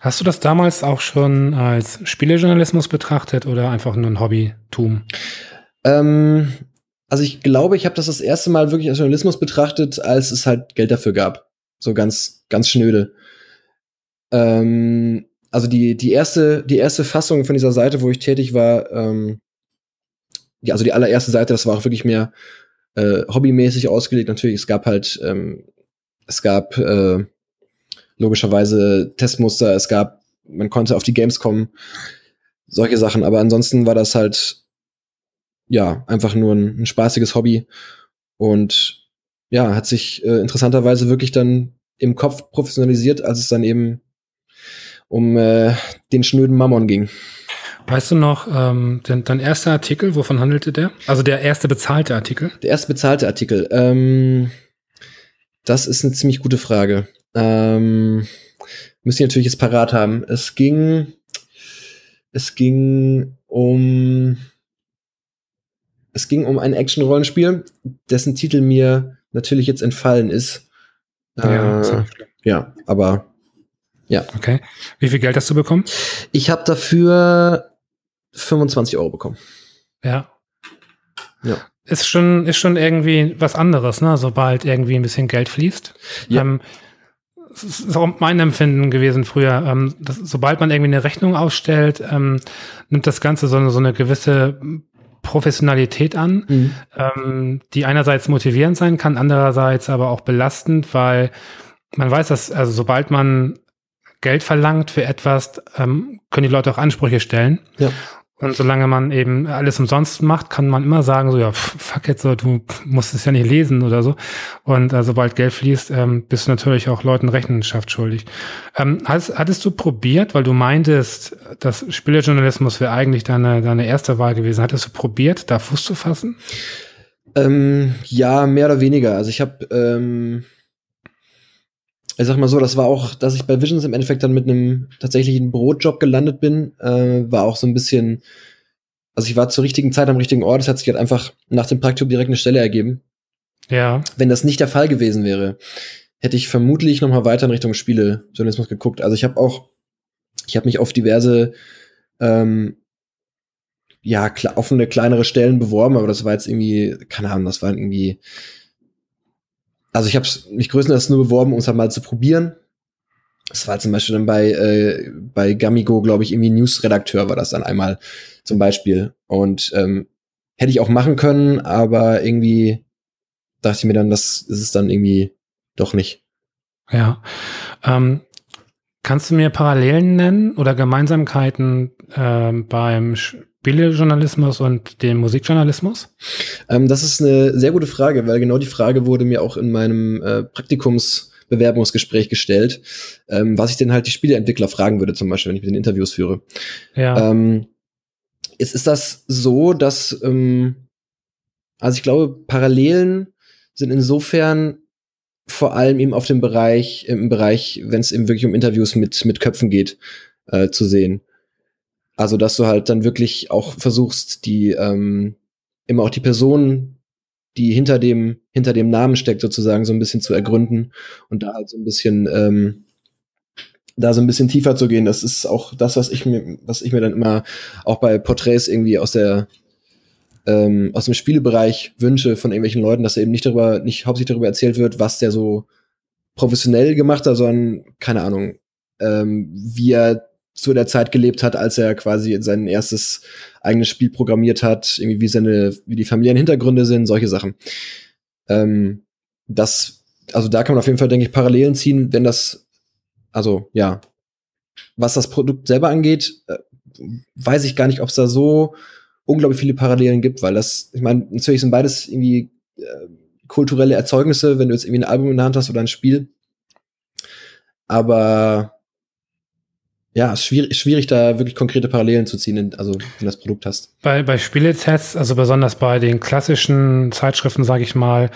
Hast du das damals auch schon als Spielejournalismus betrachtet oder einfach nur ein Hobbytum? Ähm, also ich glaube, ich habe das das erste Mal wirklich als Journalismus betrachtet, als es halt Geld dafür gab. So ganz, ganz schnöde. Ähm, also die, die erste, die erste Fassung von dieser Seite, wo ich tätig war, ähm, ja, also die allererste Seite, das war auch wirklich mehr äh, hobbymäßig ausgelegt. Natürlich, es gab halt, ähm, es gab äh, logischerweise Testmuster, es gab, man konnte auf die Games kommen, solche Sachen, aber ansonsten war das halt ja, einfach nur ein, ein spaßiges Hobby. Und ja, hat sich äh, interessanterweise wirklich dann im Kopf professionalisiert, als es dann eben um äh, den schnöden Mammon ging. Weißt du noch, ähm, dein, dein erster Artikel, wovon handelte der? Also der erste bezahlte Artikel? Der erste bezahlte Artikel. Ähm, das ist eine ziemlich gute Frage. Ähm, müssen natürlich jetzt parat haben. Es ging, es ging um es ging um ein Action-Rollenspiel, dessen Titel mir natürlich jetzt entfallen ist. Ja, äh, ja, aber ja. Okay. Wie viel Geld hast du bekommen? Ich habe dafür 25 Euro bekommen. Ja. Ja. Ist schon, ist schon irgendwie was anderes, ne? Sobald irgendwie ein bisschen Geld fließt. Ja. Ähm, das ist auch mein Empfinden gewesen früher. Ähm, dass, sobald man irgendwie eine Rechnung ausstellt, ähm, nimmt das Ganze so eine, so eine gewisse Professionalität an, mhm. ähm, die einerseits motivierend sein kann, andererseits aber auch belastend, weil man weiß, dass also sobald man Geld verlangt für etwas, ähm, können die Leute auch Ansprüche stellen. Ja. Und solange man eben alles umsonst macht, kann man immer sagen, so, ja, fuck jetzt so, du musst es ja nicht lesen oder so. Und äh, sobald Geld fließt, ähm, bist du natürlich auch Leuten Rechenschaft schuldig. Ähm, hast, hattest du probiert, weil du meintest, dass Spielejournalismus wäre eigentlich deine, deine erste Wahl gewesen, hattest du probiert, da Fuß zu fassen? Ähm, ja, mehr oder weniger. Also ich habe ähm ich sag mal so, das war auch, dass ich bei Visions im Endeffekt dann mit einem tatsächlichen Brotjob gelandet bin, äh, war auch so ein bisschen, also ich war zur richtigen Zeit am richtigen Ort, es hat sich halt einfach nach dem Praktikum direkt eine Stelle ergeben. Ja. Wenn das nicht der Fall gewesen wäre, hätte ich vermutlich noch mal weiter in Richtung Spielejournalismus geguckt. Also ich habe auch, ich habe mich auf diverse ähm, ja, offene kleinere Stellen beworben, aber das war jetzt irgendwie, keine Ahnung, das war irgendwie also ich habe mich größtenteils nur beworben, um es halt mal zu probieren. Das war zum Beispiel dann bei, äh, bei Gamigo, glaube ich, irgendwie Newsredakteur war das dann einmal zum Beispiel. Und ähm, hätte ich auch machen können, aber irgendwie dachte ich mir dann, das ist es dann irgendwie doch nicht. Ja. Ähm, kannst du mir Parallelen nennen oder Gemeinsamkeiten ähm, beim Spielejournalismus und dem Musikjournalismus? Ähm, das ist eine sehr gute Frage, weil genau die Frage wurde mir auch in meinem äh, Praktikumsbewerbungsgespräch gestellt, ähm, was ich denn halt die Spieleentwickler fragen würde, zum Beispiel, wenn ich mit den Interviews führe. Ja. Ähm, ist, ist das so, dass, ähm, also ich glaube, Parallelen sind insofern vor allem eben auf dem Bereich, im Bereich, wenn es eben wirklich um Interviews mit, mit Köpfen geht, äh, zu sehen. Also, dass du halt dann wirklich auch versuchst, die ähm, immer auch die Person, die hinter dem, hinter dem Namen steckt, sozusagen so ein bisschen zu ergründen und da halt so ein bisschen, ähm, da so ein bisschen tiefer zu gehen. Das ist auch das, was ich mir, was ich mir dann immer auch bei Porträts irgendwie aus der ähm, aus dem Spielebereich wünsche von irgendwelchen Leuten, dass eben nicht darüber, nicht hauptsächlich darüber erzählt wird, was der so professionell gemacht hat, sondern keine Ahnung, ähm, wie er zu der Zeit gelebt hat, als er quasi sein erstes eigenes Spiel programmiert hat, irgendwie wie seine, wie die familiären Hintergründe sind, solche Sachen. ähm, das, also da kann man auf jeden Fall, denke ich, Parallelen ziehen, wenn das, also ja, was das Produkt selber angeht, äh, weiß ich gar nicht, ob es da so unglaublich viele Parallelen gibt, weil das, ich meine, natürlich sind beides irgendwie äh, kulturelle Erzeugnisse, wenn du jetzt irgendwie ein Album in der Hand hast oder ein Spiel. Aber ja, es ist schwierig, schwierig, da wirklich konkrete Parallelen zu ziehen, also wenn du das Produkt hast. Bei, bei Spieletests, also besonders bei den klassischen Zeitschriften, sage ich mal,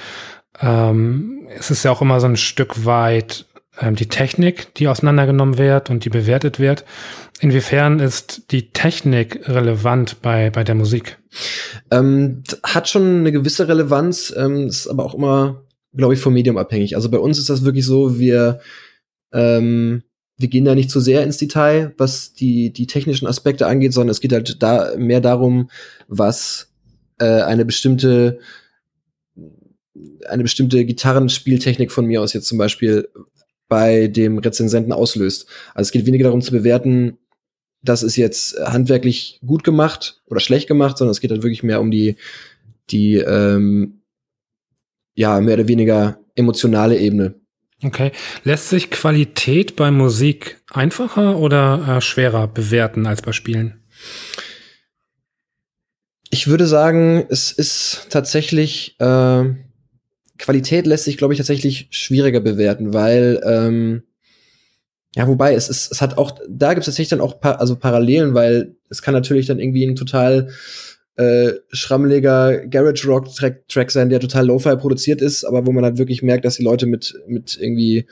ähm, es ist ja auch immer so ein Stück weit ähm, die Technik, die auseinandergenommen wird und die bewertet wird. Inwiefern ist die Technik relevant bei, bei der Musik? Ähm, hat schon eine gewisse Relevanz, ähm, ist aber auch immer, glaube ich, vom Medium abhängig. Also bei uns ist das wirklich so, wir ähm, wir gehen da nicht zu sehr ins Detail, was die, die technischen Aspekte angeht, sondern es geht halt da mehr darum, was äh, eine bestimmte eine bestimmte Gitarrenspieltechnik von mir aus jetzt zum Beispiel bei dem Rezensenten auslöst. Also es geht weniger darum zu bewerten, das ist jetzt handwerklich gut gemacht oder schlecht gemacht, sondern es geht halt wirklich mehr um die, die ähm, ja, mehr oder weniger emotionale Ebene. Okay. Lässt sich Qualität bei Musik einfacher oder äh, schwerer bewerten als bei Spielen? Ich würde sagen, es ist tatsächlich äh, Qualität lässt sich, glaube ich, tatsächlich schwieriger bewerten, weil ähm, ja, wobei es ist, es hat auch, da gibt es tatsächlich dann auch pa also Parallelen, weil es kann natürlich dann irgendwie ein total äh, schrammeliger Garage Rock Track, Track sein, der total Lo-Fi produziert ist, aber wo man halt wirklich merkt, dass die Leute mit, mit irgendwie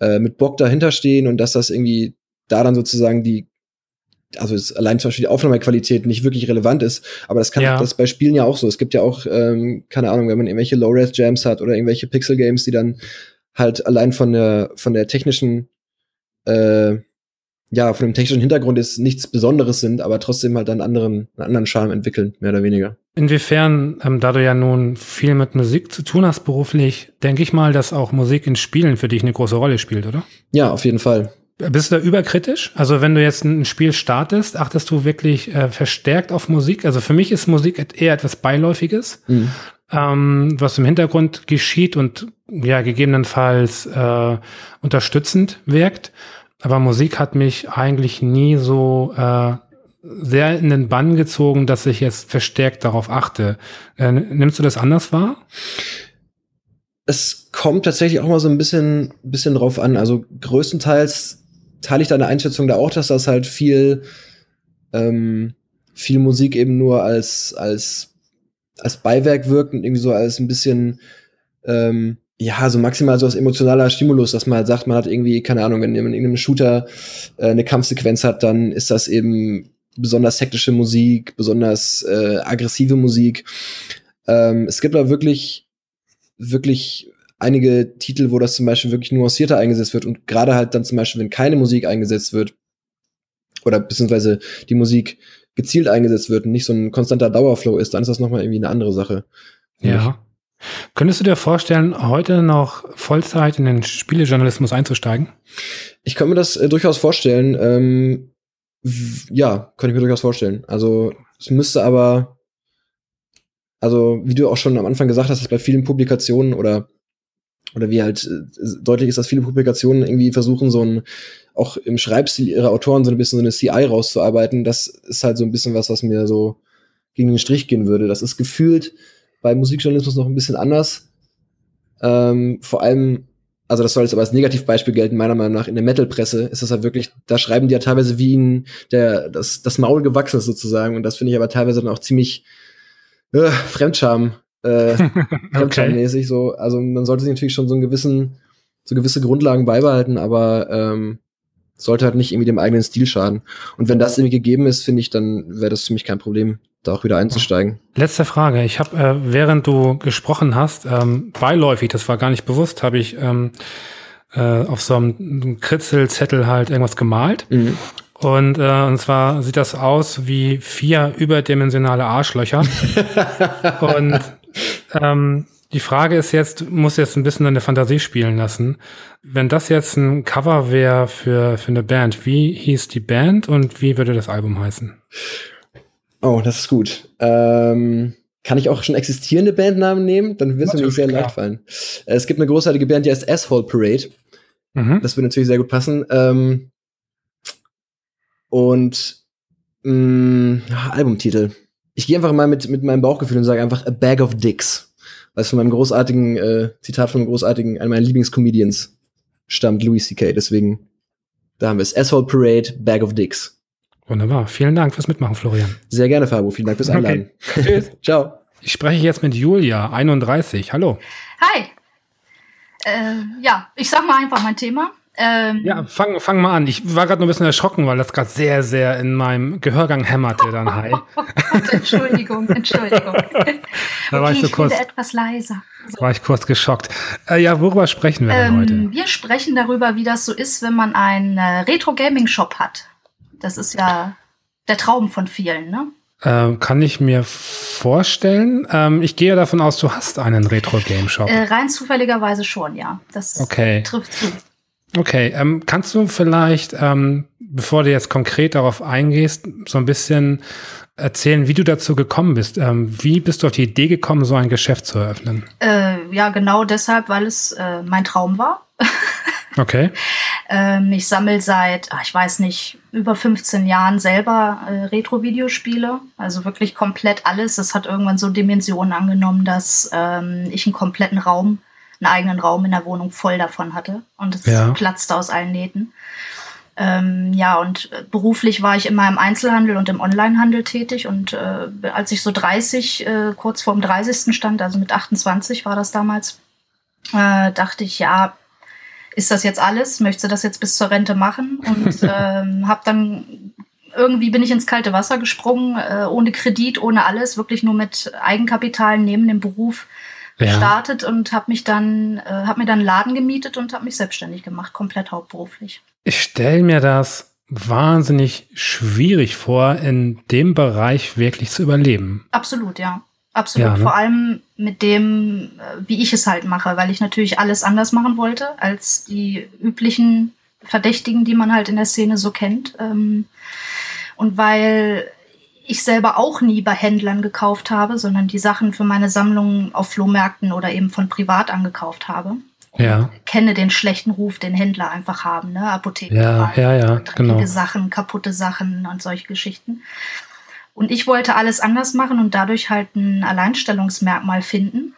äh, mit Bock dahinter stehen und dass das irgendwie da dann sozusagen die also ist allein zum Beispiel die Aufnahmequalität nicht wirklich relevant ist, aber das kann ja. das bei Spielen ja auch so. Es gibt ja auch, ähm, keine Ahnung, wenn man irgendwelche Low-Res-Jams hat oder irgendwelche Pixel-Games, die dann halt allein von der von der technischen äh, ja, von dem technischen Hintergrund ist nichts Besonderes sind, aber trotzdem halt einen anderen, einen anderen Charme entwickeln, mehr oder weniger. Inwiefern, ähm, da du ja nun viel mit Musik zu tun hast beruflich, denke ich mal, dass auch Musik in Spielen für dich eine große Rolle spielt, oder? Ja, auf jeden Fall. Bist du da überkritisch? Also wenn du jetzt ein Spiel startest, achtest du wirklich äh, verstärkt auf Musik? Also für mich ist Musik eher etwas Beiläufiges, mhm. ähm, was im Hintergrund geschieht und ja gegebenenfalls äh, unterstützend wirkt. Aber Musik hat mich eigentlich nie so äh, sehr in den Bann gezogen, dass ich jetzt verstärkt darauf achte. Äh, nimmst du das anders wahr? Es kommt tatsächlich auch mal so ein bisschen, bisschen drauf an. Also größtenteils teile ich deine Einschätzung da auch, dass das halt viel, ähm, viel Musik eben nur als, als, als Beiwerk wirkt und irgendwie so als ein bisschen, ähm, ja, so maximal so als emotionaler Stimulus, dass man halt sagt, man hat irgendwie, keine Ahnung, wenn man in irgendeinem Shooter äh, eine Kampfsequenz hat, dann ist das eben besonders hektische Musik, besonders äh, aggressive Musik. Ähm, es gibt aber wirklich, wirklich einige Titel, wo das zum Beispiel wirklich nuancierter eingesetzt wird und gerade halt dann zum Beispiel, wenn keine Musik eingesetzt wird oder beziehungsweise die Musik gezielt eingesetzt wird und nicht so ein konstanter Dauerflow ist, dann ist das nochmal irgendwie eine andere Sache. Ja. Könntest du dir vorstellen, heute noch Vollzeit in den Spielejournalismus einzusteigen? Ich könnte mir das äh, durchaus vorstellen. Ähm, ja, könnte ich mir durchaus vorstellen. Also es müsste aber, also wie du auch schon am Anfang gesagt hast, dass bei vielen Publikationen oder oder wie halt äh, deutlich ist, dass viele Publikationen irgendwie versuchen, so ein auch im Schreibstil ihrer Autoren so ein bisschen so eine CI rauszuarbeiten. Das ist halt so ein bisschen was, was mir so gegen den Strich gehen würde. Das ist gefühlt bei Musikjournalismus noch ein bisschen anders. Ähm, vor allem, also das soll jetzt aber als Negativbeispiel gelten, meiner Meinung nach, in der Metal-Presse ist das halt wirklich, da schreiben die ja teilweise wie ihnen der, das, das Maul gewachsen ist sozusagen. Und das finde ich aber teilweise dann auch ziemlich äh, Fremdscham, äh, [laughs] Fremdscham-mäßig so. Also man sollte sich natürlich schon so einen gewissen, so gewisse Grundlagen beibehalten, aber ähm, sollte halt nicht irgendwie dem eigenen Stil schaden. Und wenn das irgendwie gegeben ist, finde ich, dann wäre das für mich kein Problem da auch wieder einzusteigen. Letzte Frage. Ich habe, äh, während du gesprochen hast, ähm, beiläufig, das war gar nicht bewusst, habe ich ähm, äh, auf so einem Kritzelzettel halt irgendwas gemalt. Mhm. Und, äh, und zwar sieht das aus wie vier überdimensionale Arschlöcher. [laughs] und ähm, die Frage ist jetzt, muss jetzt ein bisschen deine Fantasie spielen lassen. Wenn das jetzt ein Cover wäre für, für eine Band, wie hieß die Band und wie würde das Album heißen? Oh, das ist gut. Ähm, Kann ich auch schon existierende Bandnamen nehmen? Dann wird es mir sehr leicht fallen. Äh, es gibt eine großartige Band, die heißt Asshole Parade. Mhm. Das würde natürlich sehr gut passen. Ähm, und mh, mm, Albumtitel. Ich gehe einfach mal mit, mit meinem Bauchgefühl und sage einfach A Bag of Dicks. Was von meinem großartigen, äh, Zitat von einem großartigen, einem meiner Lieblingscomedians stammt, Louis C.K. Deswegen, da haben wir es. Asshole Parade, Bag of Dicks. Wunderbar. Vielen Dank fürs Mitmachen, Florian. Sehr gerne, Fabo. Vielen Dank fürs Einladen. Okay. Tschüss. [laughs] Ciao. Ich spreche jetzt mit Julia, 31. Hallo. Hi. Äh, ja, ich sag mal einfach mein Thema. Ähm, ja, fang, fang mal an. Ich war gerade nur ein bisschen erschrocken, weil das gerade sehr, sehr in meinem Gehörgang hämmerte dann hi. [laughs] Entschuldigung, Entschuldigung. [laughs] da okay, war ich so kurz, etwas leiser. So. War ich kurz geschockt. Äh, ja, worüber sprechen wir ähm, denn heute? Wir sprechen darüber, wie das so ist, wenn man einen äh, Retro-Gaming-Shop hat. Das ist ja der Traum von vielen, ne? Ähm, kann ich mir vorstellen. Ähm, ich gehe davon aus, du hast einen Retro-Game-Shop. Äh, rein zufälligerweise schon, ja. Das okay. trifft zu. Okay, ähm, kannst du vielleicht, ähm, bevor du jetzt konkret darauf eingehst, so ein bisschen erzählen, wie du dazu gekommen bist? Ähm, wie bist du auf die Idee gekommen, so ein Geschäft zu eröffnen? Äh, ja, genau deshalb, weil es äh, mein Traum war. [laughs] okay. Ähm, ich sammle seit, ach, ich weiß nicht, über 15 Jahren selber äh, Retro-Videospiele. Also wirklich komplett alles. Das hat irgendwann so Dimensionen angenommen, dass ähm, ich einen kompletten Raum einen eigenen Raum in der Wohnung voll davon hatte und es ja. platzte aus allen Nähten. Ähm, ja, und äh, beruflich war ich immer im Einzelhandel und im Onlinehandel tätig. Und äh, als ich so 30, äh, kurz vorm 30. stand, also mit 28 war das damals, äh, dachte ich, ja, ist das jetzt alles? Möchtest du das jetzt bis zur Rente machen? Und [laughs] ähm, habe dann irgendwie bin ich ins kalte Wasser gesprungen, äh, ohne Kredit, ohne alles, wirklich nur mit Eigenkapital neben dem Beruf ja. gestartet und habe mich dann, äh, habe mir dann einen Laden gemietet und habe mich selbstständig gemacht, komplett hauptberuflich. Ich stelle mir das wahnsinnig schwierig vor, in dem Bereich wirklich zu überleben. Absolut, ja. Absolut. Ja, ne? Vor allem mit dem, äh, wie ich es halt mache, weil ich natürlich alles anders machen wollte als die üblichen Verdächtigen, die man halt in der Szene so kennt. Ähm, und weil ich selber auch nie bei Händlern gekauft habe, sondern die Sachen für meine Sammlung auf Flohmärkten oder eben von privat angekauft habe. Ja. Kenne den schlechten Ruf, den Händler einfach haben, ne? Apotheken. Ja, ja, ja, genau. Sachen, kaputte Sachen und solche Geschichten. Und ich wollte alles anders machen und dadurch halt ein Alleinstellungsmerkmal finden.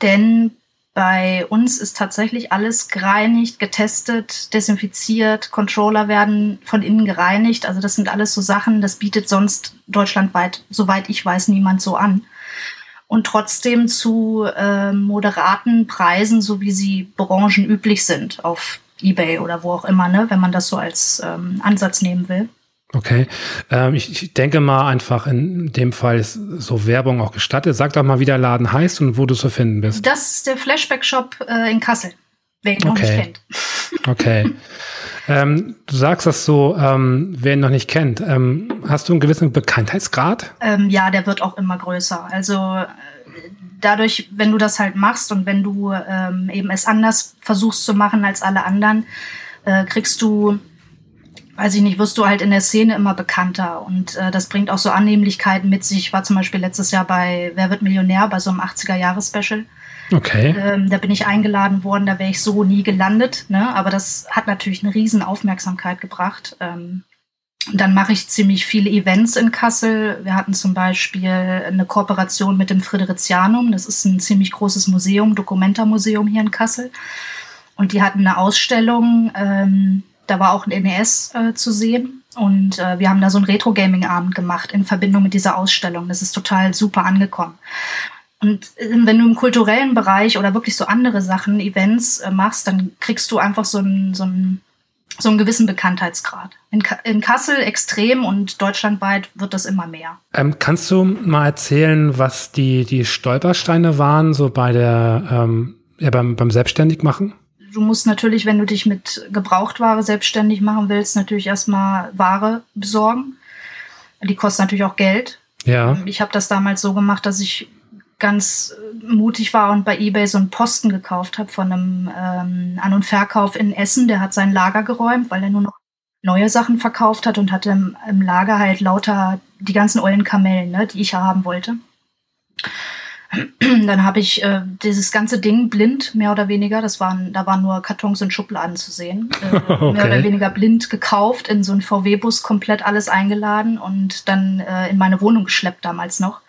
Denn bei uns ist tatsächlich alles gereinigt, getestet, desinfiziert, Controller werden von innen gereinigt. Also das sind alles so Sachen, das bietet sonst deutschlandweit, soweit ich weiß, niemand so an. Und trotzdem zu äh, moderaten Preisen, so wie sie branchenüblich sind, auf eBay oder wo auch immer, ne, wenn man das so als ähm, Ansatz nehmen will. Okay, ähm, ich, ich, denke mal einfach in dem Fall ist so Werbung auch gestattet. Sag doch mal, wie der Laden heißt und wo du zu finden bist. Das ist der Flashback-Shop äh, in Kassel, wer ihn okay. noch nicht kennt. [laughs] Okay. ähm, du sagst das so, ähm, wer ihn noch nicht kennt. Ähm, hast du einen gewissen Bekanntheitsgrad? Ähm, ja, der wird auch immer größer. Also äh, dadurch, wenn du das halt machst und wenn du ähm, eben es anders versuchst zu machen als alle anderen, äh, kriegst du weiß ich nicht, wirst du halt in der Szene immer bekannter und äh, das bringt auch so Annehmlichkeiten mit sich. Ich war zum Beispiel letztes Jahr bei Wer wird Millionär, bei so einem 80er-Jahres-Special. Okay. Ähm, da bin ich eingeladen worden, da wäre ich so nie gelandet, ne? aber das hat natürlich eine riesen Aufmerksamkeit gebracht. Ähm, dann mache ich ziemlich viele Events in Kassel. Wir hatten zum Beispiel eine Kooperation mit dem Friderizianum. Das ist ein ziemlich großes Museum, Dokumenta-Museum hier in Kassel. Und die hatten eine Ausstellung, ähm, da war auch ein NES äh, zu sehen. Und äh, wir haben da so einen Retro-Gaming-Abend gemacht in Verbindung mit dieser Ausstellung. Das ist total super angekommen. Und äh, wenn du im kulturellen Bereich oder wirklich so andere Sachen, Events äh, machst, dann kriegst du einfach so einen, so einen, so einen gewissen Bekanntheitsgrad. In, Ka in Kassel extrem und deutschlandweit wird das immer mehr. Ähm, kannst du mal erzählen, was die, die Stolpersteine waren, so bei der, ähm, ja, beim, beim Selbstständigmachen? Du musst natürlich, wenn du dich mit Gebrauchtware selbstständig machen willst, natürlich erstmal Ware besorgen. Die kostet natürlich auch Geld. Ja. Ich habe das damals so gemacht, dass ich ganz mutig war und bei eBay so einen Posten gekauft habe von einem ähm, An- und Verkauf in Essen. Der hat sein Lager geräumt, weil er nur noch neue Sachen verkauft hat und hatte im, im Lager halt lauter die ganzen ollen Kamellen, ne, die ich haben wollte. [clears throat] Dann habe ich äh, dieses ganze Ding blind, mehr oder weniger, das waren, da waren nur Kartons und Schubladen zu sehen, [laughs] äh, Okay. mehr oder weniger blind gekauft, in so einen VW-Bus komplett alles eingeladen und dann äh, in meine Wohnung geschleppt damals noch.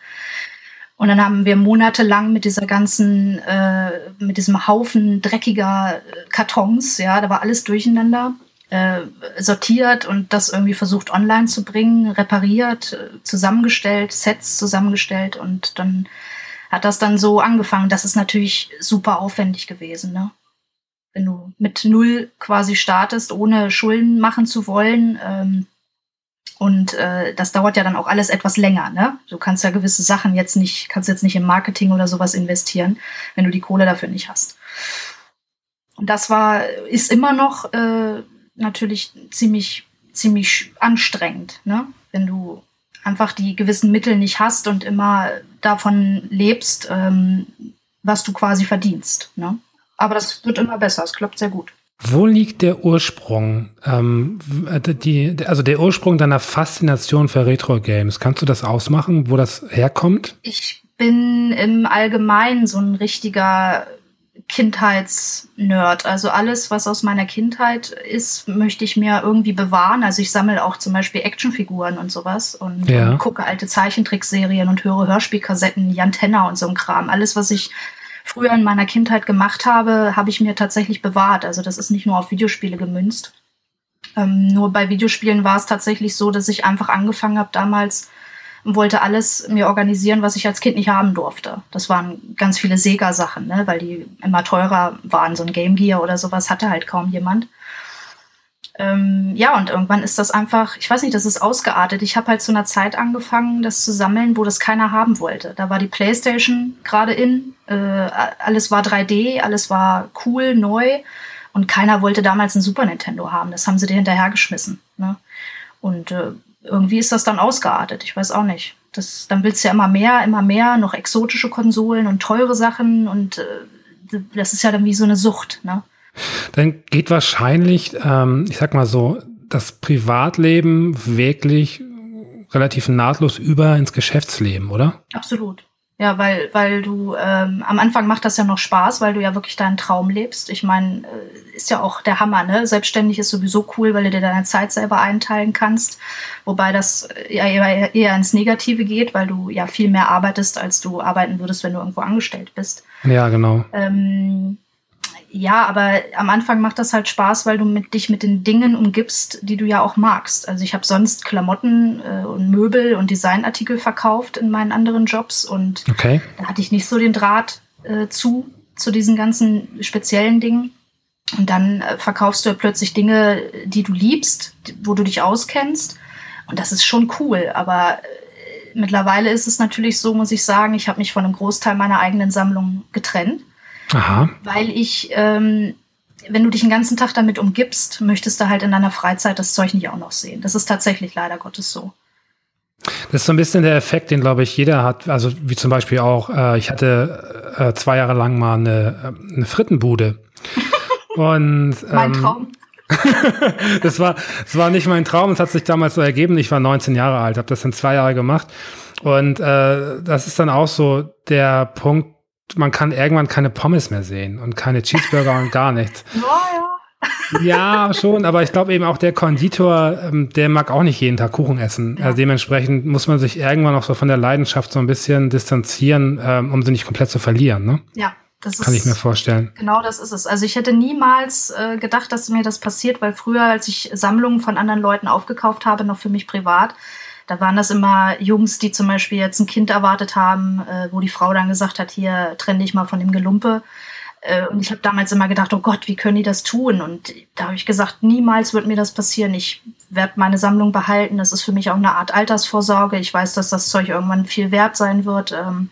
Und dann haben wir monatelang mit dieser ganzen, äh, mit diesem Haufen dreckiger äh, Kartons, ja, da war alles durcheinander, äh, sortiert und das irgendwie versucht online zu bringen, repariert, äh, zusammengestellt, Sets zusammengestellt und dann hat das dann so angefangen. Das ist natürlich super aufwendig gewesen, ne? Wenn du mit null quasi startest, ohne Schulden machen zu wollen, ähm, und äh, das dauert ja dann auch alles etwas länger, ne? Du kannst ja gewisse Sachen jetzt nicht, kannst jetzt nicht im Marketing oder sowas investieren, wenn du die Kohle dafür nicht hast. Und das war, ist immer noch äh, natürlich ziemlich, ziemlich anstrengend, ne? Wenn du einfach die gewissen Mittel nicht hast und immer davon lebst, ähm, was du quasi verdienst, ne? Aber das wird immer besser, es klappt sehr gut. Wo liegt der Ursprung, ähm, die, also der Ursprung deiner Faszination für Retro-Games? Kannst du das ausmachen, wo das herkommt? Ich bin im Allgemeinen so ein richtiger Kindheitsnerd. Also alles, was aus meiner Kindheit ist, möchte ich mir irgendwie bewahren. Also ich sammle auch zum Beispiel Actionfiguren und sowas und, Ja. und gucke alte Zeichentrickserien und höre Hörspielkassetten, Jan Tenner und so ein Kram. Alles, was ich früher in meiner Kindheit gemacht habe, habe ich mir tatsächlich bewahrt. Also das ist nicht nur auf Videospiele gemünzt. Ähm, nur bei Videospielen war es tatsächlich so, dass ich einfach angefangen habe damals und wollte alles mir organisieren, was ich als Kind nicht haben durfte. Das waren ganz viele Sega-Sachen, ne? weil die immer teurer waren. So ein Game Gear oder sowas hatte halt kaum jemand. Ähm, ja, und irgendwann ist das einfach, ich weiß nicht, das ist ausgeartet. Ich habe halt zu einer Zeit angefangen, das zu sammeln, wo das keiner haben wollte. Da war die Playstation gerade in, äh, alles war 3D, alles war cool, neu und keiner wollte damals ein Super Nintendo haben. Das haben sie dir hinterhergeschmissen. Ne? Und äh, irgendwie ist das dann ausgeartet. Ich weiß auch nicht. Das, dann willst du ja immer mehr, immer mehr, noch exotische Konsolen und teure Sachen und äh, das ist ja dann wie so eine Sucht. Ne? Dann geht wahrscheinlich, ähm, ich sag mal so, das Privatleben wirklich relativ nahtlos über ins Geschäftsleben, oder? Absolut. Ja, weil, weil du ähm, am Anfang macht das ja noch Spaß, weil du ja wirklich deinen Traum lebst. Ich meine, äh, ist ja auch der Hammer, ne? Selbstständig ist sowieso cool, weil du dir deine Zeit selber einteilen kannst. Wobei das äh, ja eher, eher ins Negative geht, weil du ja viel mehr arbeitest, als du arbeiten würdest, wenn du irgendwo angestellt bist. Ja, genau. Ähm, ja, aber am Anfang macht das halt Spaß, weil du mit, dich mit den Dingen umgibst, die du ja auch magst. Also ich habe sonst Klamotten äh, und Möbel und Designartikel verkauft in meinen anderen Jobs und Okay. da hatte ich nicht so den Draht äh, zu, zu diesen ganzen speziellen Dingen. Und dann äh, verkaufst du ja plötzlich Dinge, die du liebst, wo du dich auskennst. Und das ist schon cool. Aber äh, mittlerweile ist es natürlich so, muss ich sagen, ich habe mich von einem Großteil meiner eigenen Sammlung getrennt Aha. weil ich, ähm, wenn du dich den ganzen Tag damit umgibst, möchtest du halt in deiner Freizeit das Zeug nicht auch noch sehen. Das ist tatsächlich leider Gottes so. Das ist so ein bisschen der Effekt, den, glaube ich, jeder hat. Also wie zum Beispiel auch, äh, ich hatte äh, zwei Jahre lang mal eine, äh, eine Frittenbude. [laughs] Und Mein ähm, Traum. [laughs] das war, das war nicht mein Traum. Es hat sich damals so ergeben. Ich war 19 Jahre alt, habe das dann zwei Jahre gemacht. Und äh, das ist dann auch so der Punkt, man kann irgendwann keine Pommes mehr sehen und keine Cheeseburger und gar nichts. [laughs] Ja, ja. Ja, schon, aber ich glaube eben auch der Konditor, ähm, der mag auch nicht jeden Tag Kuchen essen. Ja. Also dementsprechend muss man sich irgendwann auch so von der Leidenschaft so ein bisschen distanzieren, ähm, um sie nicht komplett zu verlieren. Ne? Ja, das ist. Kann ich mir vorstellen. Genau das ist es. Also ich hätte niemals äh, gedacht, dass mir das passiert, weil früher, als ich Sammlungen von anderen Leuten aufgekauft habe, noch für mich privat, da waren das immer Jungs, die zum Beispiel jetzt ein Kind erwartet haben, äh, wo die Frau dann gesagt hat, hier trenn dich mal von dem Gelumpe. Äh, und ich habe damals immer gedacht, oh Gott, wie können die das tun? Und da habe ich gesagt, niemals wird mir das passieren. Ich werde meine Sammlung behalten. Das ist für mich auch eine Art Altersvorsorge. Ich weiß, dass das Zeug irgendwann viel wert sein wird. Ähm,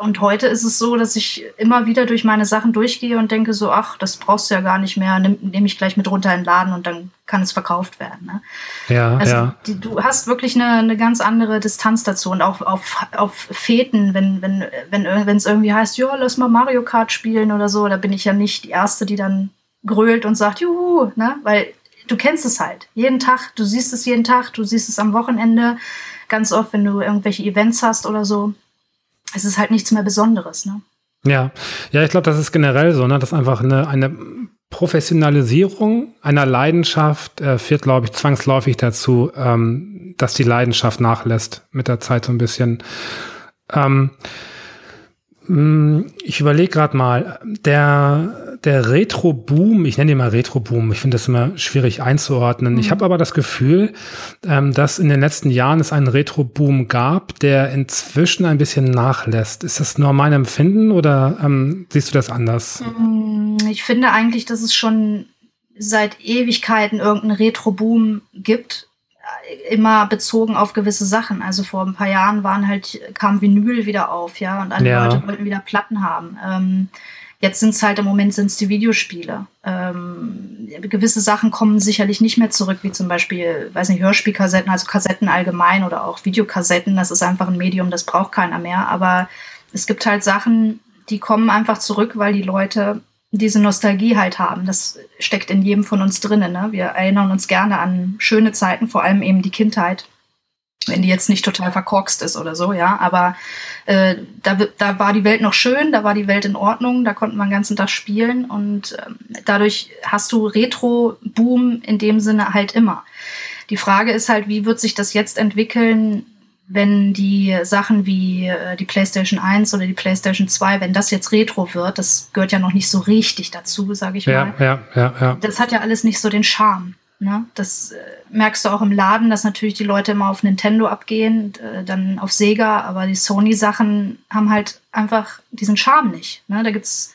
und heute ist es so, dass ich immer wieder durch meine Sachen durchgehe und denke so, ach, das brauchst du ja gar nicht mehr, nehme ich gleich mit runter in den Laden und dann kann es verkauft werden. Ne? Ja, Also ja. die, du hast wirklich eine, eine ganz andere Distanz dazu und auch auf, auf Feten, wenn wenn wenn wenn es irgendwie heißt, ja, lass mal Mario Kart spielen oder so, da bin ich ja nicht die erste, die dann grölt und sagt, juhu, ne, weil du kennst es halt. Jeden Tag, du siehst es jeden Tag, du siehst es am Wochenende, ganz oft, wenn du irgendwelche Events hast oder so. Es ist halt nichts mehr Besonderes, ne? Ja, ja, ich glaube, das ist generell so, ne, dass einfach eine, eine Professionalisierung einer Leidenschaft äh, führt, glaube ich, zwangsläufig dazu, ähm, dass die Leidenschaft nachlässt mit der Zeit so ein bisschen. Ähm, hm, ich überlege gerade mal, der, der Retro-Boom, ich nenne ihn mal Retro-Boom, ich finde das immer schwierig einzuordnen. Mhm. Ich habe aber das Gefühl, ähm, dass in den letzten Jahren es einen Retro-Boom gab, der inzwischen ein bisschen nachlässt. Ist das nur mein Empfinden oder ähm, siehst du das anders? Hm, ich finde eigentlich, dass es schon seit Ewigkeiten irgendeinen Retro-Boom gibt immer bezogen auf gewisse Sachen. Also vor ein paar Jahren waren halt, kam Vinyl wieder auf, ja, und alle ja. Leute wollten wieder Platten haben. Ähm, jetzt sind es halt im Moment sind es die Videospiele. Ähm, gewisse Sachen kommen sicherlich nicht mehr zurück, wie zum Beispiel, weiß nicht, Hörspielkassetten, also Kassetten allgemein oder auch Videokassetten. Das ist einfach ein Medium, das braucht keiner mehr. Aber es gibt halt Sachen, die kommen einfach zurück, weil die Leute diese Nostalgie halt haben. Das steckt in jedem von uns drinnen. Ne? Wir erinnern uns gerne an schöne Zeiten, vor allem eben die Kindheit, wenn die jetzt nicht total verkorkst ist oder so, ja. Aber äh, da, da war die Welt noch schön, da war die Welt in Ordnung, da konnten wir den ganzen Tag spielen und ähm, dadurch hast du Retro-Boom in dem Sinne halt immer. Die Frage ist halt, wie wird sich das jetzt entwickeln, wenn die Sachen wie äh, die PlayStation 1 oder die PlayStation 2, wenn das jetzt Retro wird, das gehört ja noch nicht so richtig dazu, sage ich ja, mal. Ja, ja, ja. Das hat ja alles nicht so den Charme. Ne? Das äh, merkst du auch im Laden, dass natürlich die Leute immer auf Nintendo abgehen, äh, dann auf Sega, aber die Sony-Sachen haben halt einfach diesen Charme nicht. Ne? Da gibt's